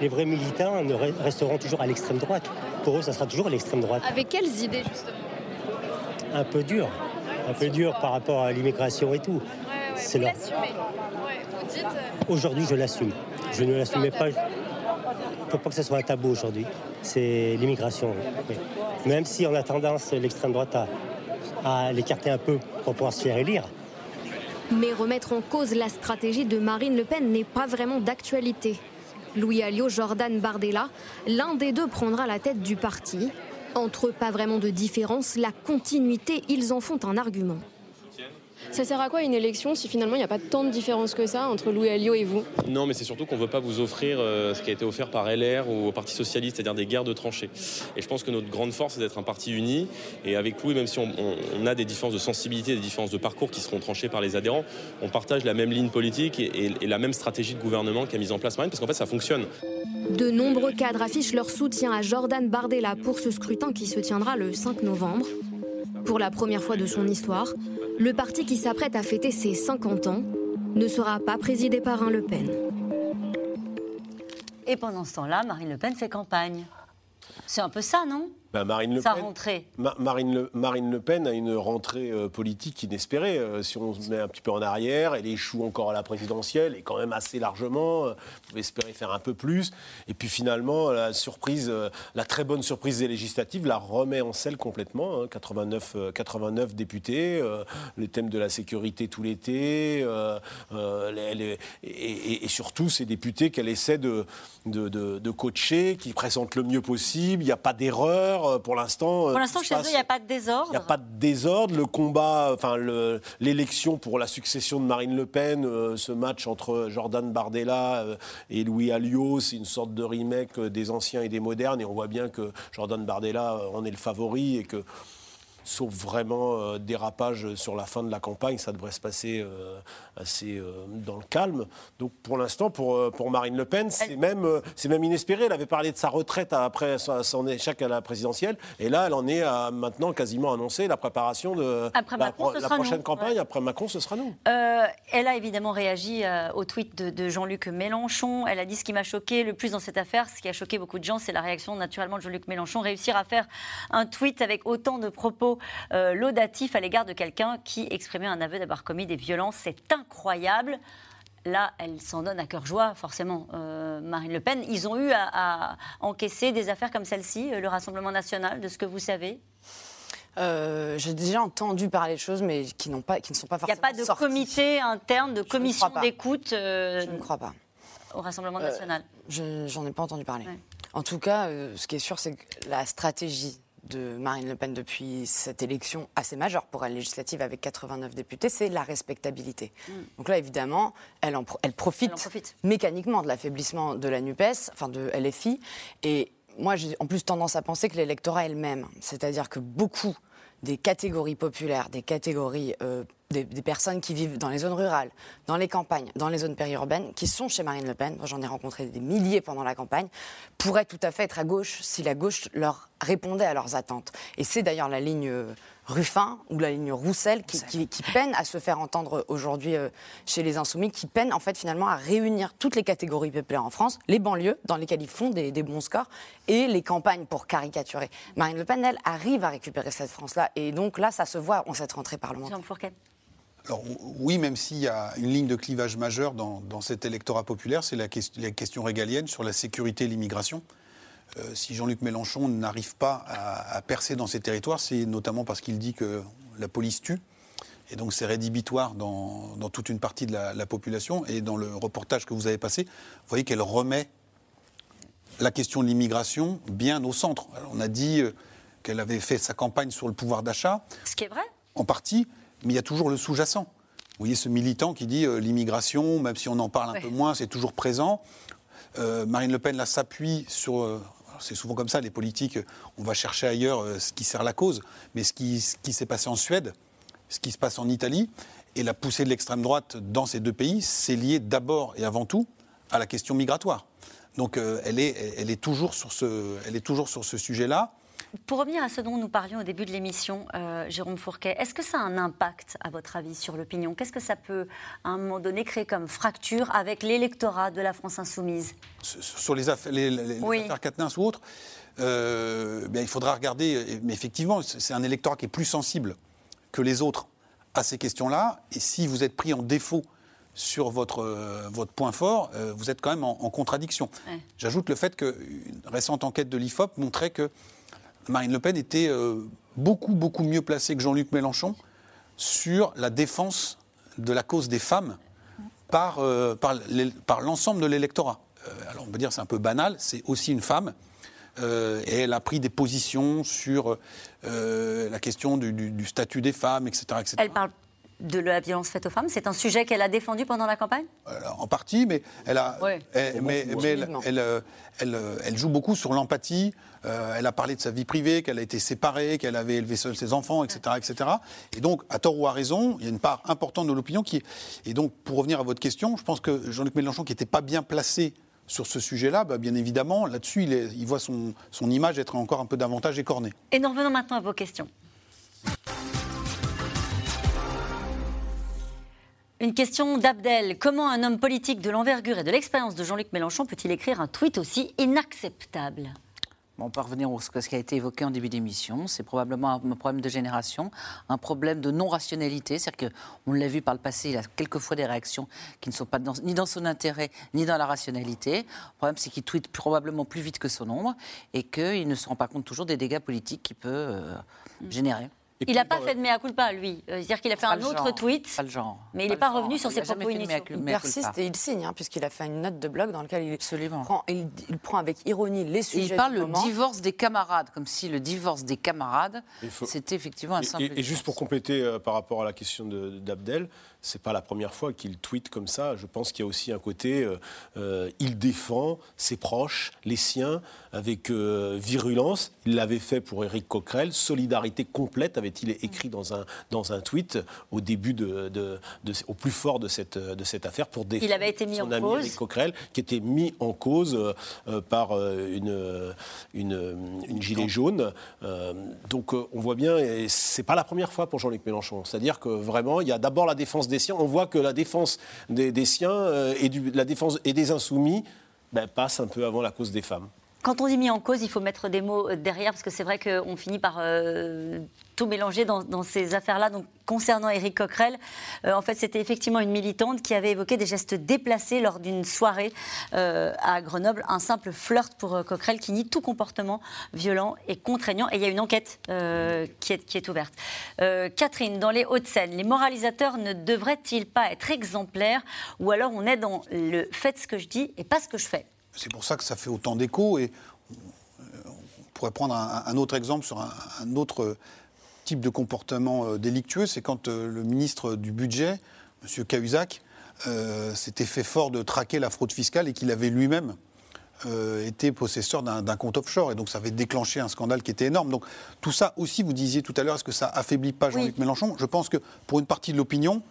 Les vrais militants ne re- resteront toujours à l'extrême droite. Pour eux, ça sera toujours à l'extrême droite. Avec quelles idées justement? Un peu dur. Un peu dur par rapport à l'immigration et tout. Ouais, ouais, C'est vous leur- dites. euh, Aujourd'hui, je l'assume. Je ne l'assumais pas. Il ne faut pas que ce soit un tabou aujourd'hui. C'est l'immigration. oui. Même si on a tendance, l'extrême droite, à, à l'écarter un peu pour pouvoir se faire élire. Mais remettre en cause la stratégie de Marine Le Pen n'est pas vraiment d'actualité. Louis Alliot, Jordan Bardella, l'un des deux prendra la tête du parti. Entre eux, pas vraiment de différence, la continuité, ils en font un argument. Ça sert à quoi une élection si finalement il n'y a pas tant de différence que ça entre Louis Alliot et vous? Non, mais c'est surtout qu'on ne veut pas vous offrir euh, ce qui a été offert par LR ou au Parti Socialiste, c'est-à-dire des guerres de tranchées. Et je pense que notre grande force, c'est d'être un parti uni. Et avec Louis, même si on, on- on a des différences de sensibilité, des différences de parcours qui seront tranchées par les adhérents, on partage la même ligne politique et, et- et la même stratégie de gouvernement qu'a mise en place Marine, parce qu'en fait, ça fonctionne. De nombreux cadres affichent leur soutien à Jordan Bardella pour ce scrutin qui se tiendra le 5 novembre. Pour la première fois de son histoire, le parti qui s'apprête à fêter ses 50 ans ne sera pas présidé par un Le Pen. Et pendant ce temps-là, Marine Le Pen fait campagne. C'est un peu ça, non? Ben, Marine Le Sa Pen, rentrée. Ma- Marine, le, Marine Le Pen a une rentrée euh, politique inespérée. Euh, si on se met un petit peu en arrière, elle échoue encore à la présidentielle, et quand même assez largement. Euh, on pouvait espérer faire un peu plus. Et puis finalement, la surprise, euh, la très bonne surprise des législatives la remet en selle complètement. hein. 89, euh, 89 députés, le thème de la sécurité tout l'été, les- les- et, et- et surtout ces députés qu'elle essaie de, de, de- de coacher, qui présentent le mieux possible. Il n'y a pas d'erreur euh, pour l'instant. euh, Pour l'instant, chez eux, il n'y a pas de désordre. il n'y a pas de désordre. Le combat, enfin le- l'élection pour la succession de Marine Le Pen, euh, ce match entre Jordan Bardella et Louis Alliot, c'est une sorte de remake des anciens et des modernes. Et on voit bien que Jordan Bardella en est le favori et que. Sauf vraiment euh, dérapage sur la fin de la campagne, ça devrait se passer euh, assez euh, dans le calme. Donc pour l'instant, pour, pour Marine Le Pen, c'est même, même inespéré. Elle avait parlé de sa retraite après son échec à la présidentielle. Et là, elle en est à maintenant quasiment annoncé la préparation de Après la, Macron, la prochaine nous. campagne. Après Macron, ce sera nous. Euh, elle a évidemment réagi euh, au tweet de, de Jean-Luc Mélenchon. Elle a dit ce qui m'a choqué le plus dans cette affaire, ce qui a choqué beaucoup de gens, c'est la réaction naturellement de Jean-Luc Mélenchon. Réussir à faire un tweet avec autant de propos euh, laudatifs à l'égard de quelqu'un qui exprimait un aveu d'avoir commis des violences, c'est incroyable. Là, elle s'en donne à cœur joie, forcément, euh, Marine Le Pen. Ils ont eu à, à encaisser des affaires comme celle-ci, euh, le Rassemblement national, de ce que vous savez? Euh, J'ai déjà entendu parler de choses, mais qui, n'ont pas, qui ne sont pas Il n'y a forcément pas de sorties. comité interne, de commission d'écoute euh, Je ne crois pas. au Rassemblement Euh, national. Je J'en ai pas entendu parler. En tout cas, ce qui est sûr, c'est que la stratégie de Marine Le Pen depuis cette élection assez majeure pour elle législative avec 89 députés, c'est la respectabilité. Donc là, évidemment, elle, en elle profite, mécaniquement de l'affaiblissement de la NUPES, enfin de LFI. Et moi, j'ai en plus tendance à penser que l'électorat est le même. C'est-à-dire que beaucoup des catégories populaires, des catégories, euh, des, des personnes qui vivent dans les zones rurales, dans les campagnes, dans les zones périurbaines, qui sont chez Marine Le Pen, j'en ai rencontré des milliers pendant la campagne, pourraient tout à fait être à gauche si la gauche leur répondait à leurs attentes. Et c'est d'ailleurs la ligne euh, Ruffin ou la ligne Roussel qui, qui- qui peine à se faire entendre aujourd'hui euh, chez les Insoumis, qui peine en fait finalement à réunir toutes les catégories populaires en France, les banlieues dans lesquelles ils font des, des bons scores et les campagnes pour caricaturer. Marine Le Pen, elle, arrive à récupérer cette France-là et donc là, ça se voit en cette rentrée parlementaire. Alors, oui, même s'il y a une ligne de clivage majeure dans, dans cet électorat populaire, c'est la, la question régalienne sur la sécurité et l'immigration. Euh, si Jean-Luc Mélenchon n'arrive pas à, à percer dans ces territoires, c'est notamment parce qu'il dit que la police tue. Et donc c'est rédhibitoire dans, dans toute une partie de la, la population. Et dans le reportage que vous avez passé, vous voyez qu'elle remet la question de l'immigration bien au centre. Alors, on a dit euh, qu'elle avait fait sa campagne sur le pouvoir d'achat Ce qui est vrai. en partie, mais il y a toujours le sous-jacent. Vous voyez ce militant qui dit euh, l'immigration, même si on en parle un Ouais. peu moins, c'est toujours présent. Euh, Marine Le Pen là s'appuie sur. euh, c'est souvent comme ça, les politiques, euh, on va chercher ailleurs euh, ce qui sert la cause. Mais ce qui, s'est passé en Suède, ce qui se passe en Italie, et la poussée de l'extrême droite dans ces deux pays, c'est lié d'abord et avant tout à la question migratoire. Donc euh, elle, est, elle, est toujours sur ce, elle est toujours sur ce sujet-là. Pour revenir à ce dont nous parlions au début de l'émission, euh, Jérôme Fourquet, est-ce que ça a un impact, à votre avis, sur l'opinion? Qu'est-ce que ça peut, à un moment donné, créer comme fracture avec l'électorat de la France insoumise? Sur les affaires, les, les- les Oui. affaires Quatennens ou autres, euh, bien, il faudra regarder. Mais effectivement, c'est c'est un électorat qui est plus sensible que les autres à ces questions-là. Et si vous êtes pris en défaut sur votre, euh, votre point fort, euh, vous êtes quand même en, en contradiction. Ouais. J'ajoute le fait qu'une récente enquête de l'IFOP montrait que Marine Le Pen était euh, beaucoup, beaucoup mieux placée que Jean-Luc Mélenchon sur la défense de la cause des femmes par, euh, l'ensemble de l'électorat. Euh, alors on peut dire c'est un peu banal, c'est aussi une femme. et elle a pris des positions sur la question du, statut des femmes, etc. de la violence faite aux femmes. C'est un sujet qu'elle a défendu pendant la campagne en partie, mais elle a, elle- mais, mais elle, Timidement. elle, elle, elle joue beaucoup sur l'empathie. Euh, elle a parlé de sa vie privée, qu'elle a été séparée, qu'elle avait élevé seule ses enfants, etc., etc. Et donc, à tort ou à raison, il y a une part importante de l'opinion qui. est- Et donc, pour revenir à votre question, je pense que Jean-Luc Mélenchon, qui n'était pas bien placé sur ce sujet-là, bah, bien évidemment, là-dessus, il voit son, son image être encore un peu davantage écornée. Et nous revenons maintenant à vos questions. Une question d'Abdel. Comment un homme politique de l'envergure et de l'expérience de Jean-Luc Mélenchon peut-il écrire un tweet aussi inacceptable? On peut revenir au ce qui a été évoqué en début d'émission. C'est probablement un problème de génération, un problème de non-rationalité. C'est-à-dire qu'on l'a vu par le passé, il a quelquefois des réactions qui ne sont pas dans- ni dans son intérêt, ni dans la rationalité. Le problème, c'est qu'il tweet probablement plus vite que son ombre et qu'il ne se rend pas compte toujours des dégâts politiques qu'il peut euh, générer. Il n'a pas fait de mea culpa, lui. Euh, C'est-à-dire qu'il a fait un autre genre, tweet, Pas le genre. mais il n'est pas revenu sur Il ses propos initiaux. Il persiste et il signe, hein, puisqu'il a fait une note de blog dans laquelle il, Prend, il, il prend avec ironie les Et sujets il parle du divorce des camarades, comme si le divorce des camarades, faut- c'était effectivement un simple. Et, et juste pour compléter euh, par rapport à la question de- d'Abdel, c'est pas la première fois qu'il tweet comme ça. Je pense qu'il y a aussi un côté, euh, euh, il défend ses proches, les siens, avec euh, virulence. Il l'avait fait pour Éric Coquerel. Solidarité complète avait-il écrit dans un, dans un tweet au début de, de- de- au plus fort de cette, de cette affaire pour défendre Il avait été mis son en ami cause. Coquerel, qui était mis en cause euh, euh, par euh, une, une, une gilet jaune. Euh, donc on voit bien, et c'est pas la première fois pour Jean-Luc Mélenchon. C'est-à-dire que vraiment, il y a d'abord la défense des siens. On voit que la défense des, des siens et du- la défense et des insoumis ben, passe un peu avant la cause des femmes. Quand on dit mis en cause, il faut mettre des mots derrière, parce que c'est vrai qu'on finit par euh, tout mélanger dans, ces affaires-là. Donc, concernant Éric Coquerel, euh, en fait, c'était effectivement une militante qui avait évoqué des gestes déplacés lors d'une soirée euh, à Grenoble. Un simple flirt pour euh, Coquerel qui nie tout comportement violent et contraignant. Et il y a une enquête qui, est, ouverte. Catherine, dans les Hauts-de-Seine, les moralisateurs ne devraient-ils pas être exemplaires Ou alors on est dans le faites ce que je dis et pas ce que je fais? C'est pour ça que ça fait autant d'écho. Et on, pourrait prendre un, autre exemple sur un autre type de comportement euh, délictueux. C'est quand euh, le ministre du Budget, M. Cahuzac, euh, s'était fait fort de traquer la fraude fiscale et qu'il avait lui-même euh, été possesseur d'un d'un compte offshore. Et donc ça avait déclenché un scandale qui était énorme. Donc tout ça aussi, vous disiez tout à l'heure, est-ce que ça affaiblit pas Jean-Luc Mélenchon? Je pense que pour une partie de l'opinion,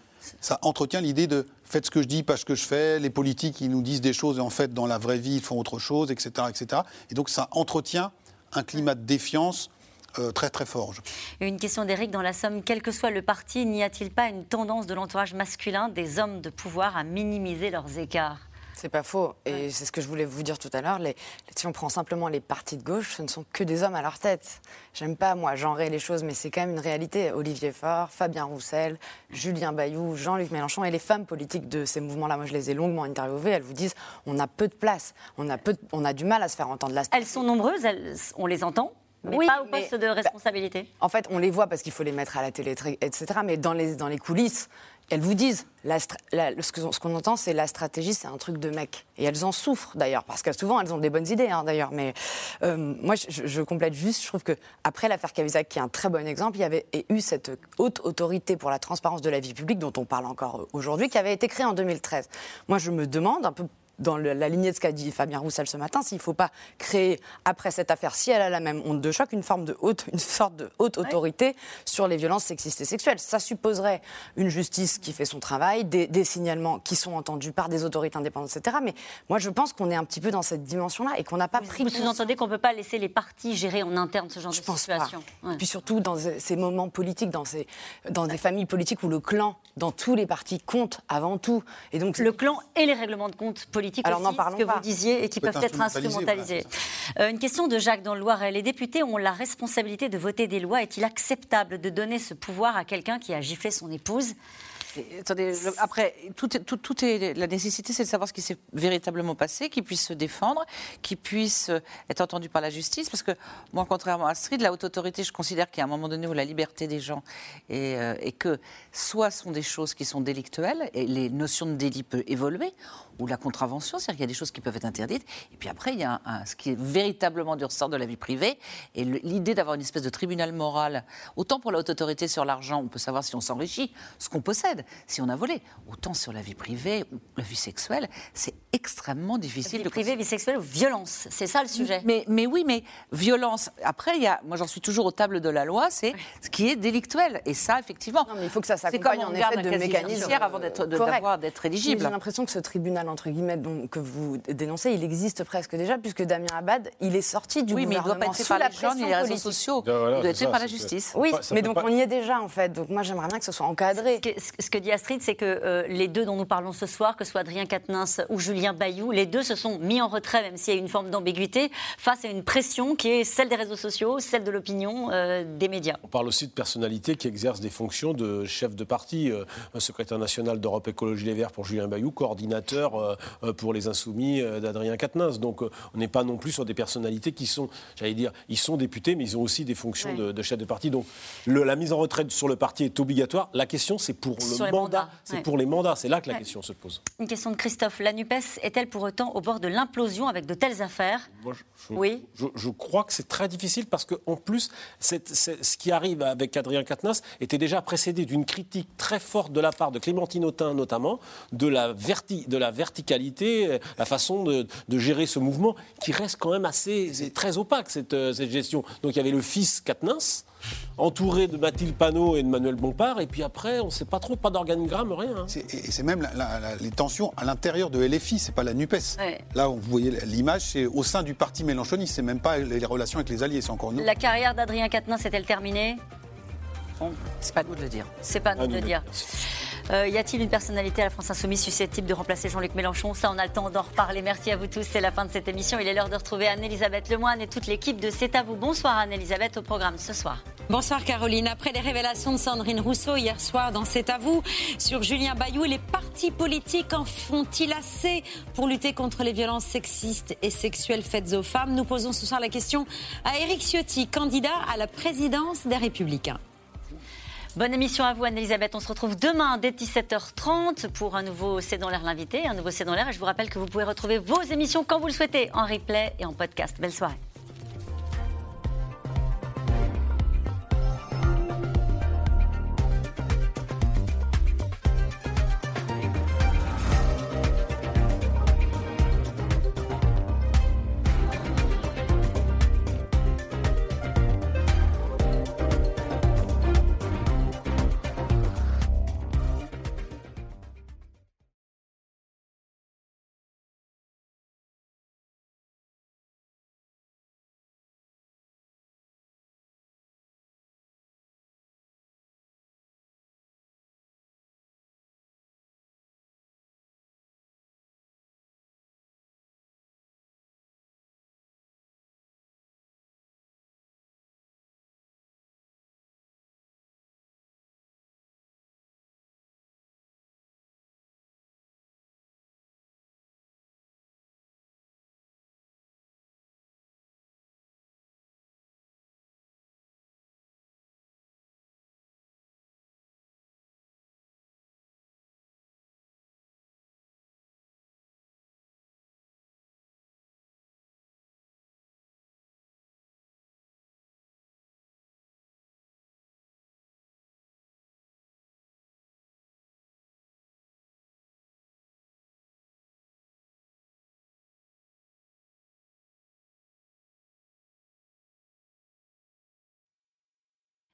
ça entretient l'idée de faites ce que je dis, pas ce que je fais. Les politiques, ils nous disent des choses et en fait, dans la vraie vie, ils font autre chose, etc. etc. Et donc ça entretient un climat de défiance euh, très très fort. je Une question d'Éric dans la Somme. Quel que soit le parti, n'y a-t-il pas une tendance de l'entourage masculin des hommes de pouvoir à minimiser leurs écarts? C'est pas faux. Et c'est ce que je voulais vous dire tout à l'heure. Les- Si on prend simplement les partis de gauche, ce ne sont que des hommes à leur tête. J'aime pas, moi, genrer les choses, mais c'est quand même une réalité. Olivier Faure, Fabien Roussel, Julien Bayou, Jean-Luc Mélenchon et les femmes politiques de ces mouvements-là. Moi, je les ai longuement interviewées. Elles vous disent on a peu de place. On a, peu de- on a du mal à se faire entendre. La Elles sont nombreuses, elles- on les entend, mais Oui, pas au mais- poste de responsabilité. En fait, on les voit parce qu'il faut les mettre à la télé, etc. Mais dans les, dans les coulisses, elles vous disent, la stra- la- ce qu'on entend, c'est la stratégie, c'est un truc de mec. Et elles en souffrent d'ailleurs, parce que souvent, elles ont des bonnes idées hein, d'ailleurs. Mais euh, moi, je, je- je complète juste, je trouve que après l'affaire Cahuzac, qui est un très bon exemple, il y avait eu cette haute autorité pour la transparence de la vie publique, dont on parle encore aujourd'hui, qui avait été créée en 2013. Moi, je me demande un peu dans le- la lignée de ce qu'a dit Fabien Roussel ce matin, s'il ne faut pas créer, après cette affaire, si elle a la même onde de choc, une, forme de haute, une sorte de haute autorité sur les violences sexistes et sexuelles. Ça supposerait une justice qui fait son travail, des, des signalements qui sont entendus par des autorités indépendantes, etc. Mais moi, je pense qu'on est un petit peu dans cette dimension-là et qu'on n'a pas pris Vous sous-entendez qu'on ne peut pas laisser les partis gérer en interne ce genre Je de pense pas. situation Ouais. Puis surtout dans ces moments politiques, dans, ces, dans des familles politiques où le clan, dans tous les partis, compte avant tout. Et donc, Le clan et les règlements de compte politiques Alors, aussi, ce que pas. vous disiez, et qui peuvent être instrumentalisés. Euh, une question de Jacques dans le Loiret. Les députés ont la responsabilité de voter des lois. Est-il acceptable de donner ce pouvoir à quelqu'un qui a giflé son épouse? Et, Attendez, le- après, tout est, tout, tout est- la nécessité, c'est de savoir ce qui s'est véritablement passé, qu'il puisse se défendre, qu'il puisse euh, être entendu par la justice. Parce que moi, contrairement à Astrid, la haute autorité, je considère qu'il y a un moment donné où la liberté des gens et, euh, et que soit sont des choses qui sont délictuelles et les notions de délit peuvent évoluer, ou la contravention, c'est-à-dire qu'il y a des choses qui peuvent être interdites. Et puis après, il y a un- un- ce qui est véritablement du ressort de la vie privée. Et l'idée d'avoir une espèce de tribunal moral, autant pour la haute autorité sur l'argent, on peut savoir si on s'enrichit, ce qu'on possède, si on a volé, autant sur la vie privée ou la vie sexuelle, c'est extrêmement difficile Vie de privée, vie sexuelle ou violence C'est ça le sujet. mais, mais oui, mais violence. Après, il y a, moi j'en suis toujours aux tables de la loi, c'est ce qui est délictuel. Et ça, effectivement. mais il faut que ça C'est s'accompagne comme en effet de mécanismes judiciaire avant d'être- d'être éligible. J'ai l'impression que ce tribunal entre guillemets dont- que vous dénoncez, il existe presque déjà puisque Damien Abad, il est sorti du Oui, mais il doit pas gouvernement être fait sous par la les gens pression les réseaux politique. sociaux. Voilà, il doit être ça, par la justice. Oui, Ça mais donc pas- on y est déjà en fait. Donc moi j'aimerais bien que ce soit encadré. Ce que, ce que dit Astrid, c'est que euh, les deux dont nous parlons ce soir, que ce soit Adrien Quatennens ou Julien Bayou, les deux se sont mis en retrait, même s'il y a une forme d'ambiguïté, face à une pression qui est celle des réseaux sociaux, celle de l'opinion, euh, des médias. On parle aussi de personnalités qui exercent des fonctions de chef de parti, euh, un secrétaire national d'Europe Écologie Les Verts pour Julien Bayou, coordinateur euh, euh, pour les Insoumis euh, d'Adrien Quatennens. Donc on n'est pas non plus sur des personnalités qui sont, j'allais dire, ils sont députés, mais ils ont aussi des fonctions Ouais. de, de chef de parti. Donc le- la mise en retraite sur le parti est obligatoire. La question, c'est pour le Sur les mandat. C'est ouais. pour les mandats. C'est là que la Ouais. question se pose. Une question de Christophe. La NUPES est-elle pour autant au bord de l'implosion avec de telles affaires? Moi, je, je- Oui. je, je crois que c'est très difficile parce qu'en plus, ce qui arrive avec Adrien Quatennens était déjà précédé d'une critique très forte de la part de Clémentine Autain notamment, de la, verti- de la verticalité, la façon de, de gérer ce mouvement qui reste quand même assez c'est très opaque cette, euh, cette gestion. Donc il y avait le fils Quatennens entouré de Mathilde Panot et de Manuel Bompard et puis après on ne sait pas trop, pas d'organigramme, rien. hein. C'est- Et c'est même la- la- la- les tensions à l'intérieur de LFI, c'est pas la NUPES. Ouais. Là, vous voyez l'image, c'est au sein du parti mélenchoniste, c'est même pas les relations avec les alliés, c'est encore nous. La carrière d'Adrien Quatennens est-elle terminée? C'est pas à nous de le dire. C'est pas à nous de le dire. Euh, y a-t-il une personnalité à la France Insoumise susceptible de remplacer Jean-Luc Mélenchon Ça, on a le temps d'en reparler. Merci à vous tous. C'est la fin de cette émission. Il est l'heure de retrouver Anne-Elisabeth Lemoine et toute l'équipe de C'est à vous. Bonsoir Anne-Elisabeth au programme ce soir. Bonsoir Caroline. Après les révélations de Sandrine Rousseau hier soir dans C'est à vous sur Julien Bayou, les partis politiques en font-ils assez pour lutter contre les violences sexistes et sexuelles faites aux femmes Nous posons ce soir la question à Éric Ciotti, candidat à la présidence des Républicains. Bonne émission à vous, Anne-Elisabeth. On se retrouve demain dès 17h30 pour un nouveau C'est dans l'air l'invité, un nouveau C'est dans l'air. Et je vous rappelle que vous pouvez retrouver vos émissions quand vous le souhaitez en replay et en podcast. Belle soirée.